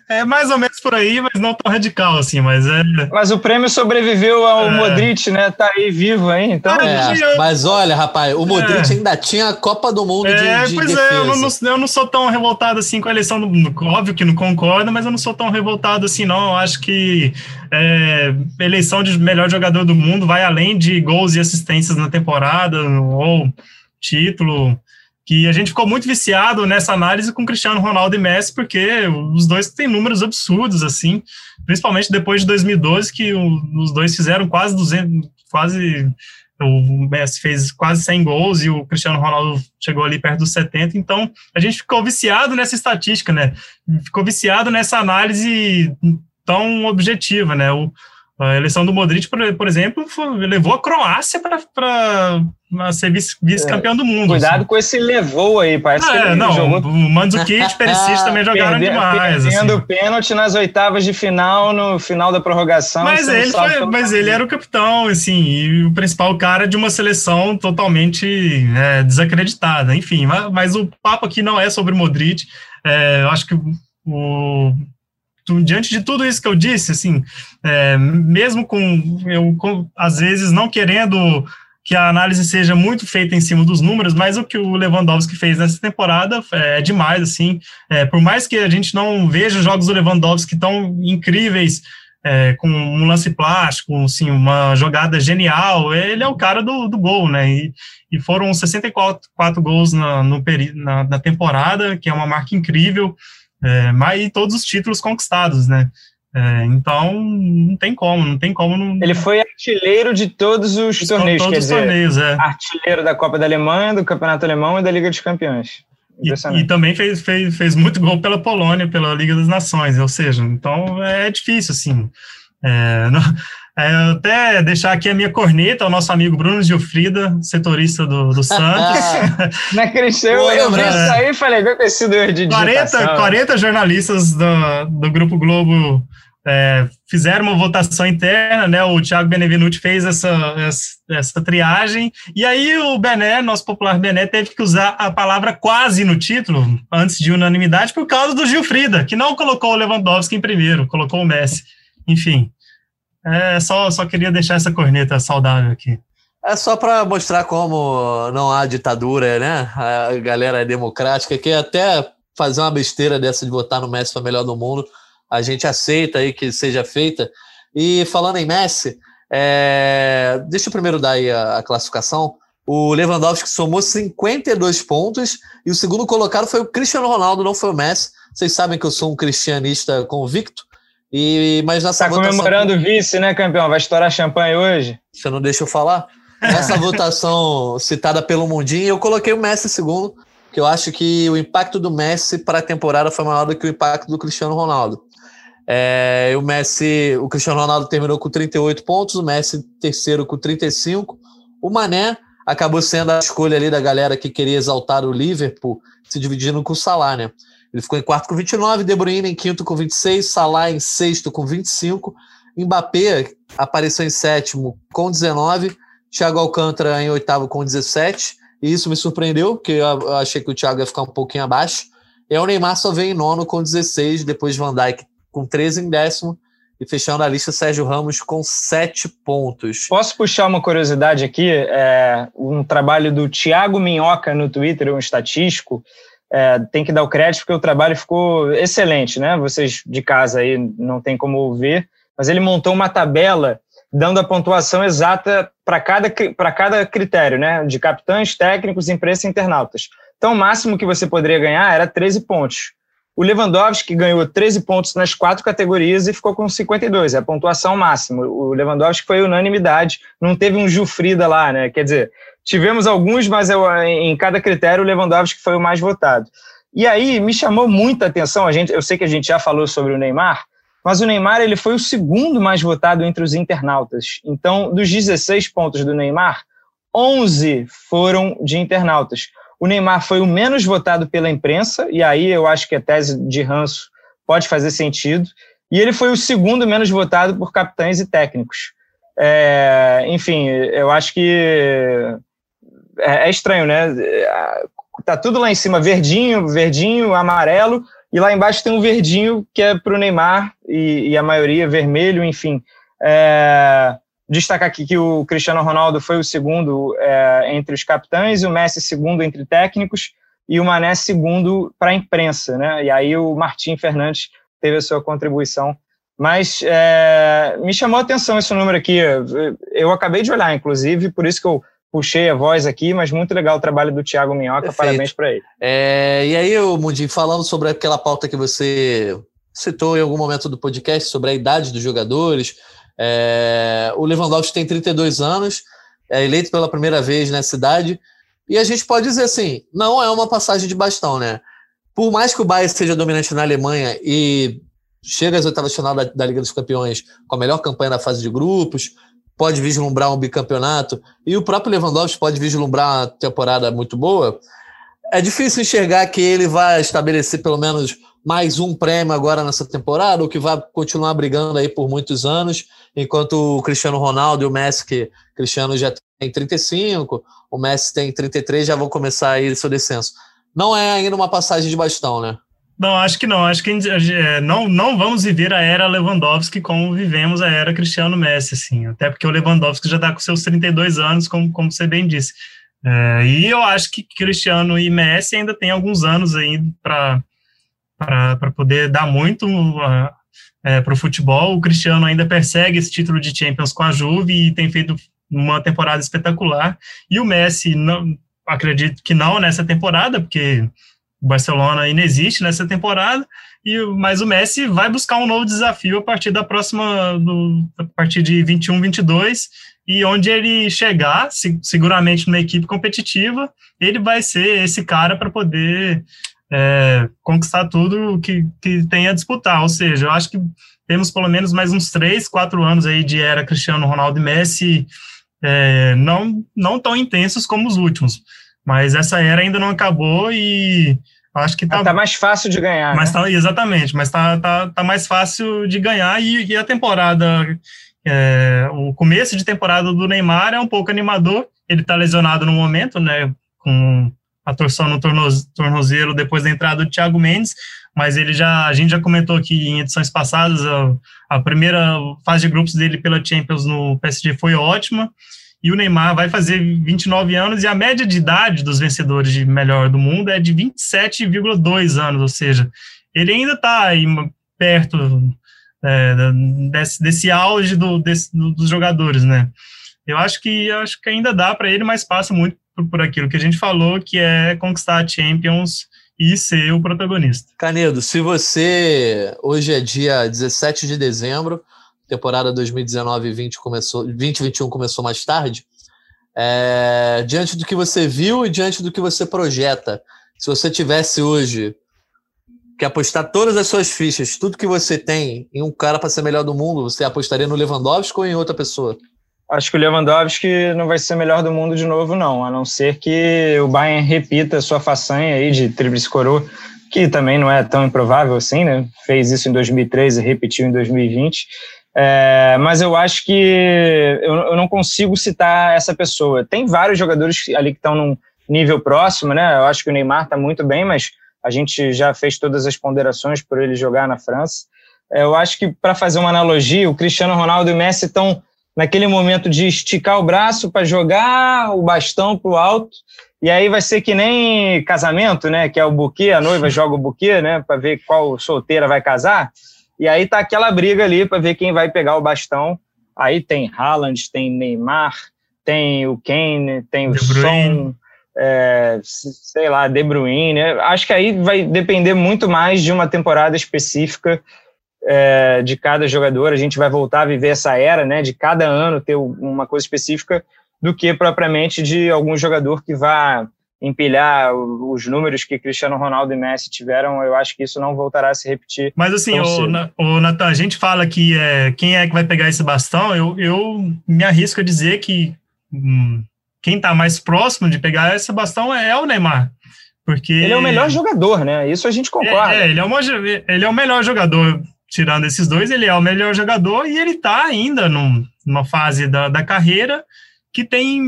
É mais ou menos por aí, mas não tão radical assim, mas é. Mas o prêmio sobreviveu ao é. Modric, né? Tá aí vivo aí, então. É, mas olha, rapaz, o Modric é. ainda tinha a Copa do Mundo é, de, de pois defesa. é, eu não, eu não, sou tão revoltado assim com a eleição do. Óbvio que não concordo, mas eu não sou tão revoltado assim, não. Eu acho que é, eleição de melhor jogador do mundo vai além de gols e assistências na temporada, ou título que a gente ficou muito viciado nessa análise com Cristiano Ronaldo e Messi, porque os dois têm números absurdos, assim, principalmente depois de 2012, que os dois fizeram quase 200, quase, o Messi fez quase 100 gols e o Cristiano Ronaldo chegou ali perto dos 70, então a gente ficou viciado nessa estatística, né, ficou viciado nessa análise tão objetiva, né, o, a eleição do Modric, por, por exemplo, foi, levou a Croácia para ser vice-campeão do mundo. Cuidado assim. com esse levou aí, parece ah, que é, não, jogou... o Mandzukic e Perisic (laughs) também jogaram Perde, demais. Perdendo assim. pênalti nas oitavas de final, no final da prorrogação. Mas, ele, foi, mas ele era o capitão, assim, e o principal cara de uma seleção totalmente é, desacreditada. Enfim, mas, mas, o papo aqui não é sobre o Modric. É, eu acho que o diante de tudo isso que eu disse, assim, é, mesmo com eu com, às vezes não querendo que a análise seja muito feita em cima dos números, mas o que o Lewandowski fez nessa temporada é, é demais, assim, é, por mais que a gente não veja jogos do Lewandowski tão incríveis, é, com um lance plástico, assim, uma jogada genial, ele é o cara do, do gol, né, e, e foram 64 quatro gols na, no, na, na temporada, que é uma marca incrível, é, mas todos os títulos conquistados, né? É, então, não tem como, não tem como. Não... Ele foi artilheiro de todos os de torneios, todos quer os dizer, torneios, é. artilheiro da Copa da Alemanha, do Campeonato Alemão e da Liga dos Campeões. E, e, também fez, fez, fez muito gol pela Polônia, pela Liga das Nações, ou seja, então é difícil, assim. É, (laughs) não, é, até deixar aqui a minha corneta ao nosso amigo Bruno Gilfrida, setorista do, do Santos. (laughs) Não acreditei, eu vi isso aí e falei, esse erro de 40, 40 jornalistas do, do Grupo Globo é, fizeram uma votação interna, né? O Thiago Benevenuti fez essa, essa, essa, triagem, e aí o Bené, nosso popular Bené, teve que usar a palavra quase no título, antes de unanimidade, por causa do Gilfrida, que não colocou o Lewandowski em primeiro, colocou o Messi. Enfim, é, só, só queria deixar essa corneta saudável aqui. É só para mostrar como não há ditadura, né? A galera é democrática, que até fazer uma besteira dessa de votar no Messi para melhor do mundo, a gente aceita aí que seja feita. E falando em Messi, é... deixa eu primeiro dar aí a, a classificação. O Lewandowski somou 52 pontos e o segundo colocado foi o Cristiano Ronaldo, não foi o Messi. Vocês sabem que eu sou um cristianista convicto. E, mas nessa tá comemorando o vice, né, campeão? Vai estourar champanhe hoje? Você não deixa eu falar? Nessa (laughs) votação citada pelo Mundinho, eu coloquei o Messi segundo, que eu acho que o impacto do Messi para a temporada foi maior do que o impacto do Cristiano Ronaldo. É, o Messi, o Cristiano Ronaldo terminou com 38 pontos, o Messi terceiro com 35. O Mané acabou sendo a escolha ali da galera que queria exaltar o Liverpool, se dividindo com o Salah, né? Ele ficou em quarto com 29, De Bruyne em quinto com 26, Salah em sexto com 25, Mbappé apareceu em sétimo com 19, Thiago Alcântara em oitavo com 17, e isso me surpreendeu, porque eu achei que o Thiago ia ficar um pouquinho abaixo. E o Neymar só veio em nono com 16, depois Van Dijk com 13 em décimo, e fechando a lista, Sérgio Ramos com 7 pontos. Posso puxar uma curiosidade aqui? É, um trabalho do Thiago Minhoca no Twitter, um estatístico, é, tem que dar o crédito porque o trabalho ficou excelente, né? Vocês de casa aí não tem como ver, mas ele montou uma tabela dando a pontuação exata para cada, cada critério, né? De capitães, técnicos, imprensa e internautas. Então, o máximo que você poderia ganhar era 13 pontos. O Lewandowski ganhou 13 pontos nas quatro categorias e ficou com 52, é a pontuação máxima. O Lewandowski foi unanimidade, não teve um Jufrida lá, né? Quer dizer, tivemos alguns, mas eu, em cada critério o Lewandowski foi o mais votado. E aí me chamou muita atenção, a gente, eu sei que a gente já falou sobre o Neymar, mas o Neymar ele foi o segundo mais votado entre os internautas. Então, dos 16 pontos do Neymar, 11 foram de internautas. O Neymar foi o menos votado pela imprensa, e aí eu acho que a tese de ranço pode fazer sentido. E ele foi o segundo menos votado por capitães e técnicos. É, enfim, eu acho que é, é, estranho, né? Tá tudo lá em cima, verdinho, verdinho, amarelo, E lá embaixo tem um verdinho que é para o Neymar e, e, a maioria vermelho, enfim. É, destacar aqui que o Cristiano Ronaldo foi o segundo é, entre os capitães, o Messi segundo entre técnicos e o Mané segundo para a imprensa, né? E aí o Martim Fernandes teve a sua contribuição. Mas é, me chamou a atenção esse número aqui. Eu acabei de olhar, inclusive, por isso que eu puxei a voz aqui, mas muito legal o trabalho do Thiago Minhoca, Perfeito. parabéns para ele. É, e aí, Mundi, falando sobre aquela pauta que você citou em algum momento do podcast, sobre a idade dos jogadores, é, o Lewandowski tem 32 anos, é eleito pela primeira vez nessa idade, e a gente pode dizer assim, não é uma passagem de bastão, né? Por mais que o Bayern seja dominante na Alemanha e chega às oitavas de final da, da Liga dos Campeões com a melhor campanha na fase de grupos, pode vislumbrar um bicampeonato e o próprio Lewandowski pode vislumbrar uma temporada muito boa, é difícil enxergar que ele vai estabelecer pelo menos mais um prêmio agora nessa temporada, ou que vai continuar brigando aí por muitos anos, enquanto o Cristiano Ronaldo e o Messi, que Cristiano já tem 35, o Messi tem 33, já vão começar aí seu descenso. Não é ainda uma passagem de bastão, né? Não, acho que não. Acho que é, não, não vamos viver a era Lewandowski como vivemos a era Cristiano Messi, assim. Até porque o Lewandowski já está com seus 32 anos, como, como você bem disse. É, e eu acho que Cristiano e Messi ainda tem alguns anos aí para poder dar muito uh, é, para o futebol. O Cristiano ainda persegue esse título de Champions com a Juve e tem feito uma temporada espetacular. E o Messi, não, acredito que não nessa temporada, porque o Barcelona ainda existe nessa temporada, e mas o Messi vai buscar um novo desafio a partir da próxima, do, a partir de 21, 22, e onde ele chegar, se, seguramente numa equipe competitiva, ele vai ser esse cara para poder é, conquistar tudo que, que tem a disputar. Ou seja, eu acho que temos pelo menos mais uns três, quatro anos aí de era Cristiano Ronaldo e Messi, é, não, não tão intensos como os últimos. Mas essa era ainda não acabou e acho que tá, tá mais fácil de ganhar. Mas né? tá, exatamente, mas tá, tá, tá mais fácil de ganhar e, e a temporada, é, o começo de temporada do Neymar é um pouco animador. Ele tá lesionado no momento, né? Com a torção no tornozelo depois da entrada do Thiago Mendes, mas ele já, a gente já comentou aqui em edições passadas, a, a primeira fase de grupos dele pela Champions no PSG foi ótima e o Neymar vai fazer 29 anos e a média de idade dos vencedores de melhor do mundo é de 27,2 anos, ou seja, ele ainda está perto é, desse, desse auge do, desse, do, dos jogadores, né? Eu acho que acho que ainda dá para ele, mas passa muito por, por aquilo que a gente falou, que é conquistar a Champions e ser o protagonista. Canedo, se você hoje é dia 17 de dezembro, temporada 2019-20 começou, 2021 começou mais tarde. É, diante do que você viu e diante do que você projeta, se você tivesse hoje que apostar todas as suas fichas, tudo que você tem em um cara para ser melhor do mundo, você apostaria no Lewandowski ou em outra pessoa? Acho que o Lewandowski não vai ser melhor do mundo de novo, não, a não ser que o Bayern repita a sua façanha aí de tríplice coroa, que também não é tão improvável assim, né? Fez isso em 2013 e repetiu em 2020. É, mas eu acho que eu, eu, não consigo citar essa pessoa. Tem vários jogadores ali que estão num nível próximo, né? Eu acho que o Neymar está muito bem, mas a gente já fez todas as ponderações por ele jogar na França. É, eu acho que, para fazer uma analogia, o Cristiano Ronaldo e o Messi estão naquele momento de esticar o braço para jogar o bastão para o alto. E aí vai ser que nem casamento, né? Que é o buquê, a noiva joga o buquê, né? Para ver qual solteira vai casar. E aí tá aquela briga ali para ver quem vai pegar o bastão. Aí tem Haaland, tem Neymar, tem o Kane, tem o Son, é, sei lá, De Bruyne. Acho que aí vai depender muito mais de uma temporada específica é, de cada jogador. A gente vai voltar a viver essa era, né, de cada ano ter uma coisa específica, do que propriamente de algum jogador que vá empilhar os números que Cristiano Ronaldo e Messi tiveram, eu acho que isso não voltará a se repetir. Mas assim, o, o Nathan, a gente fala que é, quem é que vai pegar esse bastão, eu, eu me arrisco a dizer que hum, quem está mais próximo de pegar esse bastão é, é, o Neymar. Porque... Ele é o melhor jogador, né? Isso a gente concorda. É, é ele, é uma, ele é o melhor jogador, tirando esses dois, ele é o melhor jogador e ele está ainda num, numa fase da, da carreira que tem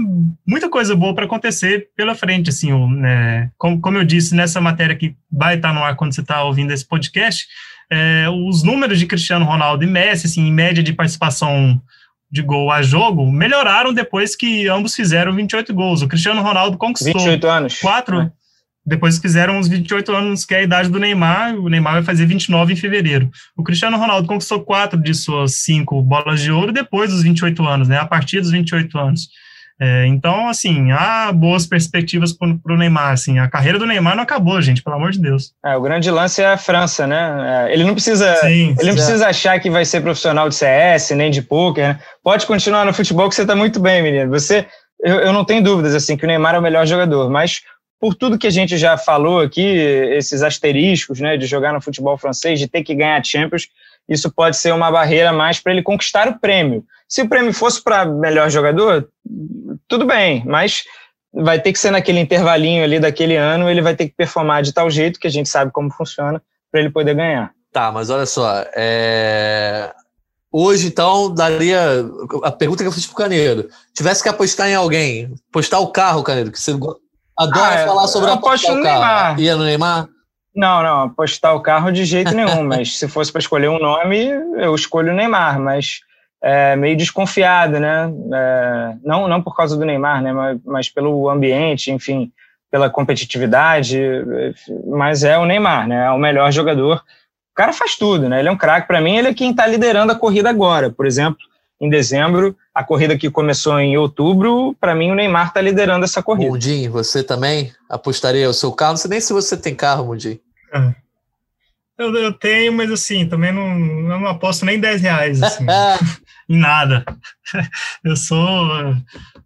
muita coisa boa para acontecer pela frente, assim, né, como, como eu disse nessa matéria que vai estar no ar quando você está ouvindo esse podcast, é, os números de Cristiano Ronaldo e Messi, assim, em média de participação de gol a jogo, melhoraram depois que ambos fizeram 28 gols. O Cristiano Ronaldo conquistou 28 anos. quatro, É. depois fizeram uns 28 anos, que é a idade do Neymar, o Neymar vai fazer 29 em fevereiro. O Cristiano Ronaldo conquistou quatro de suas cinco bolas de ouro depois dos 28 anos, né, a partir dos 28 anos. É, então, assim, há boas perspectivas para o Neymar. Assim, a carreira do Neymar não acabou, gente, pelo amor de Deus. É, o grande lance é a França, né? É, ele não precisa, Sim, ele não precisa achar que vai ser profissional de CS nem de poker. Né? Pode continuar no futebol que você está muito bem, menino. Você, eu, eu não tenho dúvidas assim que o Neymar é o melhor jogador, mas por tudo que a gente já falou aqui, esses asteriscos, né, de jogar no futebol francês, de ter que ganhar Champions, isso pode ser uma barreira mais para ele conquistar o prêmio. Se o prêmio fosse para melhor jogador, tudo bem, mas vai ter que ser naquele intervalinho ali daquele ano, ele vai ter que performar de tal jeito que a gente sabe como funciona para ele poder ganhar. Tá, mas olha só. é, Hoje, então, daria. A pergunta que eu fiz pro Canedo. Tivesse que apostar em alguém, apostar o carro, Canedo, que você adora Ah, é, falar sobre apostar o carro. Neymar. Ia no Neymar? Não, não, apostar o carro de jeito nenhum, (laughs) mas se fosse para escolher um nome, eu escolho o Neymar, mas é meio desconfiado, né? É, não, não por causa do Neymar, né? Mas, mas pelo ambiente, enfim, pela competitividade, mas é o Neymar, né? É o melhor jogador. O cara faz tudo, né? Ele é um craque. Para mim, ele é quem está liderando a corrida agora. Por exemplo, em dezembro, a corrida que começou em outubro, para mim o Neymar está liderando essa corrida. Mundim, você também apostaria o seu carro? Não sei nem se você tem carro, Mundim. Eu, eu tenho, mas assim, também não, não aposto nem 10 reais, assim, Ah, (laughs) em nada. (laughs) Eu sou,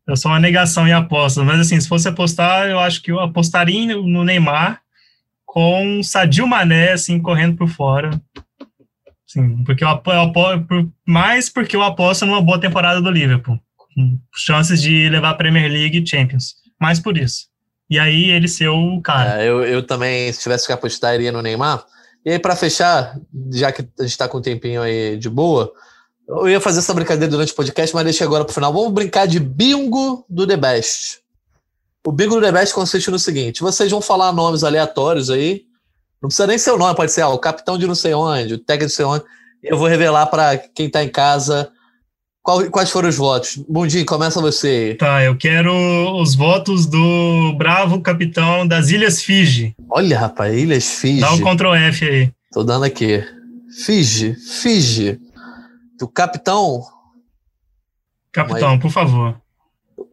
eu sou uma negação em apostas, mas assim, se fosse apostar, eu acho que eu apostaria no Neymar com Sadio Mané, assim, correndo por fora. Sim, porque eu eu mais porque eu aposto numa boa temporada do Liverpool, chances de levar a Premier League e Champions, mais por isso. E aí ele ser o cara. É, eu, eu também, se tivesse que apostar, iria no Neymar. E aí, para fechar, já que a gente está com um tempinho aí de boa, eu ia fazer essa brincadeira durante o podcast, mas deixei agora para o final. Vamos brincar de bingo do The Best. O bingo do The Best consiste no seguinte: vocês vão falar nomes aleatórios aí. Não precisa nem ser o nome, pode ser ah, o capitão de não sei onde, o técnico de não sei onde. Eu vou revelar para quem está em casa qual- quais foram os votos. Mundinho, começa você. Tá, eu quero os votos do bravo capitão das Ilhas Fiji. Olha, rapaz, Ilhas Fiji. Dá um Ctrl F aí. Tô dando aqui. Fiji, Fiji. O capitão, Capitão, por favor.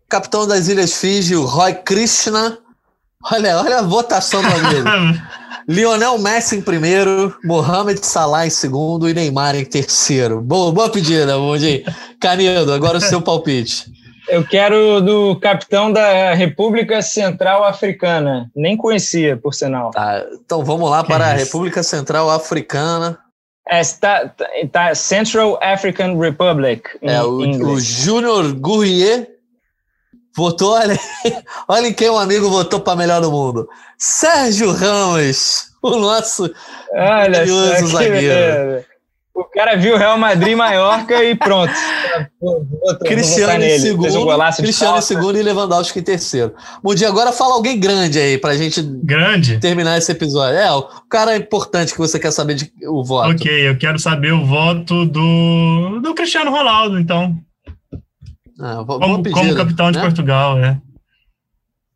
capitão das Ilhas Fiji, o Roy Krishna. Olha, olha a votação do amigo. (laughs) Lionel Messi em primeiro, Mohamed Salah em segundo e Neymar em terceiro. Boa, boa pedida, Mundi. Canedo, agora o seu palpite. Eu quero do capitão da República Central Africana. Nem conhecia, por sinal. Tá, então vamos lá para a. República Central Africana. É, tá, tá- tá Central African Republic. Em É, o, o. Júnior Gourrier votou, olha, (laughs) olha em quem o amigo votou para melhor do mundo. Sérgio Ramos, o nosso. Olha zagueiro. O cara viu Real Madrid e Maiorca e pronto. Vou- vou- vou Cristiano em um segundo, de Cristiano em segundo e Lewandowski em terceiro. Mundi, agora fala alguém grande aí pra gente Grande? terminar esse episódio. É, o cara importante que você quer saber de, o voto. Ok, eu quero saber o voto do, do Cristiano Ronaldo, então. Ah, vou, Como, pedir, como capitão de né? Portugal, é.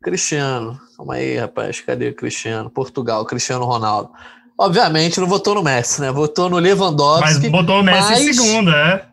Cristiano. Calma aí, rapaz. Cadê o Cristiano? Portugal, Cristiano Ronaldo. Obviamente não votou no Messi, né? Votou no Mas Lewandowski. botou o Messi mas- em segunda, é.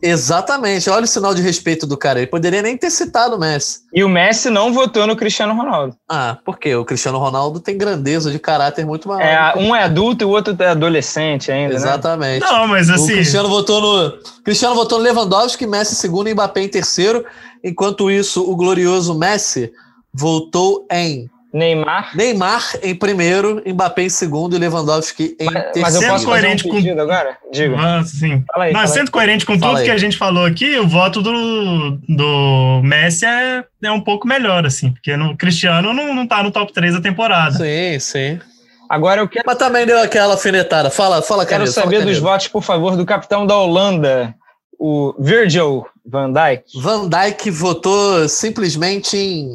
Exatamente. Olha o sinal de respeito do cara. Ele poderia nem ter citado o Messi. E o Messi não votou no Cristiano Ronaldo. Ah, por quê? O Cristiano Ronaldo tem grandeza de caráter muito maior. É, um é adulto e o outro é adolescente ainda, né? Exatamente. Não, mas O assim. Cristiano votou no Cristiano votou no Lewandowski, Messi em segundo e Mbappé em terceiro. Enquanto isso, o glorioso Messi votou em Neymar. Neymar em primeiro, Mbappé em segundo e Lewandowski em Mas eu terceiro. posso fazer um coerente com- pedido agora? Diga. Ah, sim. Fala aí, Não, fala aí. sendo coerente com Fala tudo aí. que a gente falou aqui, o voto do, do Messi é, é um pouco melhor, assim, porque no Cristiano não, não tá no top 3 da temporada. Sim, sim. Agora eu quero, Mas também deu aquela alfinetada. Fala, fala, quero Canedo, fala, saber dos votos, por favor, do capitão da Holanda, o Virgil Van Dijk? Van Dijk votou simplesmente em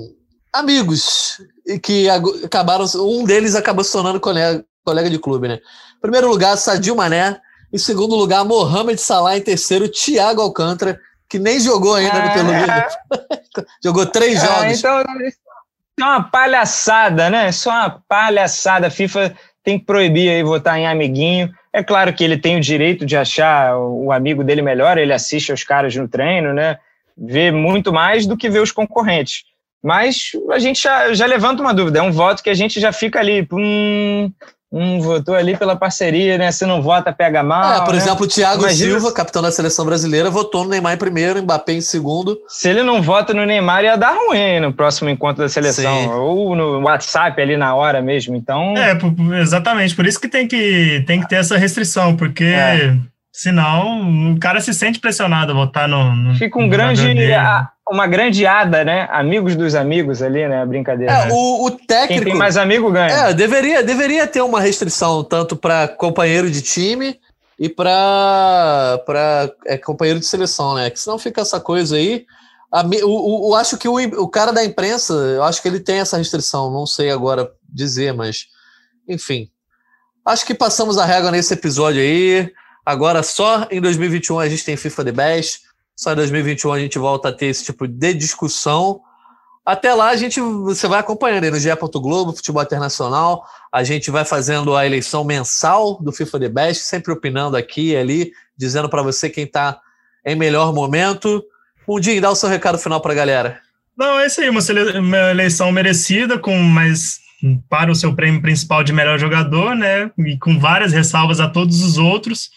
amigos e que acabaram. Um deles acabou se tornando colega, colega de clube, né? Em primeiro lugar, Sadio Mané. Em segundo lugar, Mohamed Salah. Em terceiro, Thiago Alcântara, que nem jogou ainda no Pelo é. (laughs) Jogou três é, jogos. Então, é uma palhaçada, né? Só uma palhaçada. A FIFA tem que proibir aí votar em amiguinho. É claro que ele tem o direito de achar o amigo dele melhor, ele assiste aos caras no treino, né? Vê muito mais do que vê os concorrentes. Mas a gente já, já levanta uma dúvida, é um voto que a gente já fica ali, hum, hum votou ali pela parceria, né? Se não vota, pega mal. É, por né? exemplo, o Thiago Imagina Silva, se... capitão da seleção brasileira, votou no Neymar em primeiro, Mbappé em segundo. Se ele não vota no Neymar, ia dar ruim no próximo encontro da seleção, Sim. ou no WhatsApp ali na hora mesmo. Então. É, exatamente, por isso que tem que, tem que ter essa restrição, porque. É. Senão, o cara se sente pressionado a votar no. no Fica um grande uma grande ada, né? Amigos dos amigos ali, né? Brincadeira. É, o, o técnico. Quem tem mais amigo ganha. É, deveria, deveria ter uma restrição tanto para companheiro de time e para é, companheiro de seleção, né? Que senão fica essa coisa aí. A, o, o, acho que o, o cara da imprensa, eu acho que ele tem essa restrição, não sei agora dizer, mas enfim. Acho que passamos a régua nesse episódio aí. Agora só em 2021 a gente tem FIFA The Best. Só em 2021 a gente volta a ter esse tipo de discussão. Até lá a gente você vai acompanhando aí no GE. Globo, Futebol Internacional. A gente vai fazendo a eleição mensal do FIFA The Best, sempre opinando aqui e ali, dizendo para você quem está em melhor momento. Mundinho, dá o seu recado final para a galera. Não, é isso aí, uma, uma eleição merecida, com mais para o seu prêmio principal de melhor jogador, né? E com várias ressalvas a todos os outros.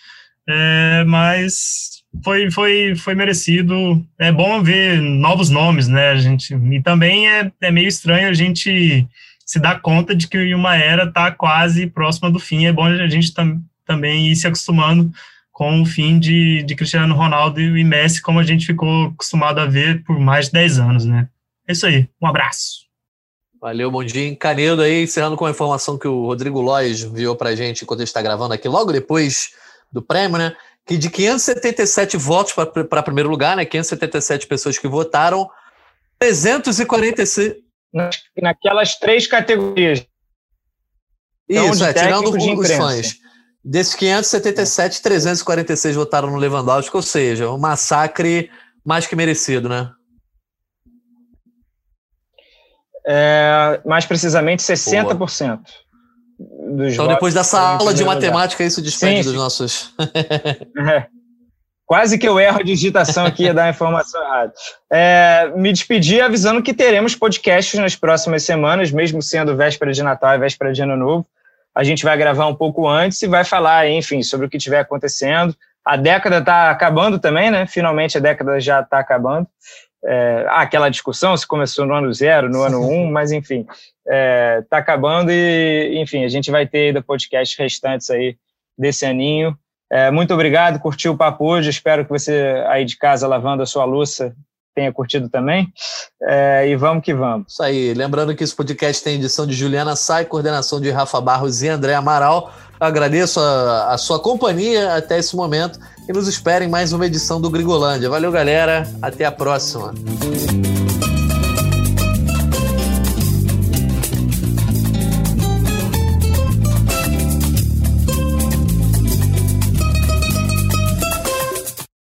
É, mas foi, foi, foi merecido. É bom ver novos nomes, né? A gente, e também é, é meio estranho a gente se dar conta de que uma era está quase próxima do fim. É bom a gente tam, também ir se acostumando com o fim de, de Cristiano Ronaldo e Messi, como a gente ficou acostumado a ver por mais de 10 anos, né? É isso aí. Um abraço. Valeu, Bondinho. Canedo aí, encerrando com a informação que o Rodrigo Lois enviou para a gente enquanto está gravando aqui, logo depois do prêmio, né? Que de 577 votos para primeiro lugar, né, 577 pessoas que votaram, 346. Naquelas três categorias. Então, Isso, é, tirando os fãs. Desses 577, 346 votaram no Lewandowski, ou seja, um massacre mais que merecido, né? É, mais precisamente 60%. Boa então, depois dessa aula de matemática, lugar. isso despende sim, dos nossos. (laughs) é. Quase que eu erro a digitação aqui e dar a informação errada. É, me despedi avisando que teremos podcasts nas próximas semanas, mesmo sendo véspera de Natal e véspera de Ano Novo. A gente vai gravar um pouco antes e vai falar, enfim, sobre o que estiver acontecendo. A década está acabando também, né? Finalmente a década já está acabando. É, aquela discussão se começou no ano zero, no ano um, mas enfim, está é, tá acabando e, enfim, a gente vai ter ainda podcasts restantes aí desse aninho. É, muito obrigado, curtiu o papo hoje, espero que você aí de casa lavando a sua louça tenha curtido também. É, e vamos que vamos. Isso aí. Lembrando que esse podcast tem edição de Juliana Sai, coordenação de Rafa Barros e André Amaral. Agradeço a, a sua companhia até esse momento e nos esperem mais uma edição do Grigolândia. Valeu, galera. Até a próxima.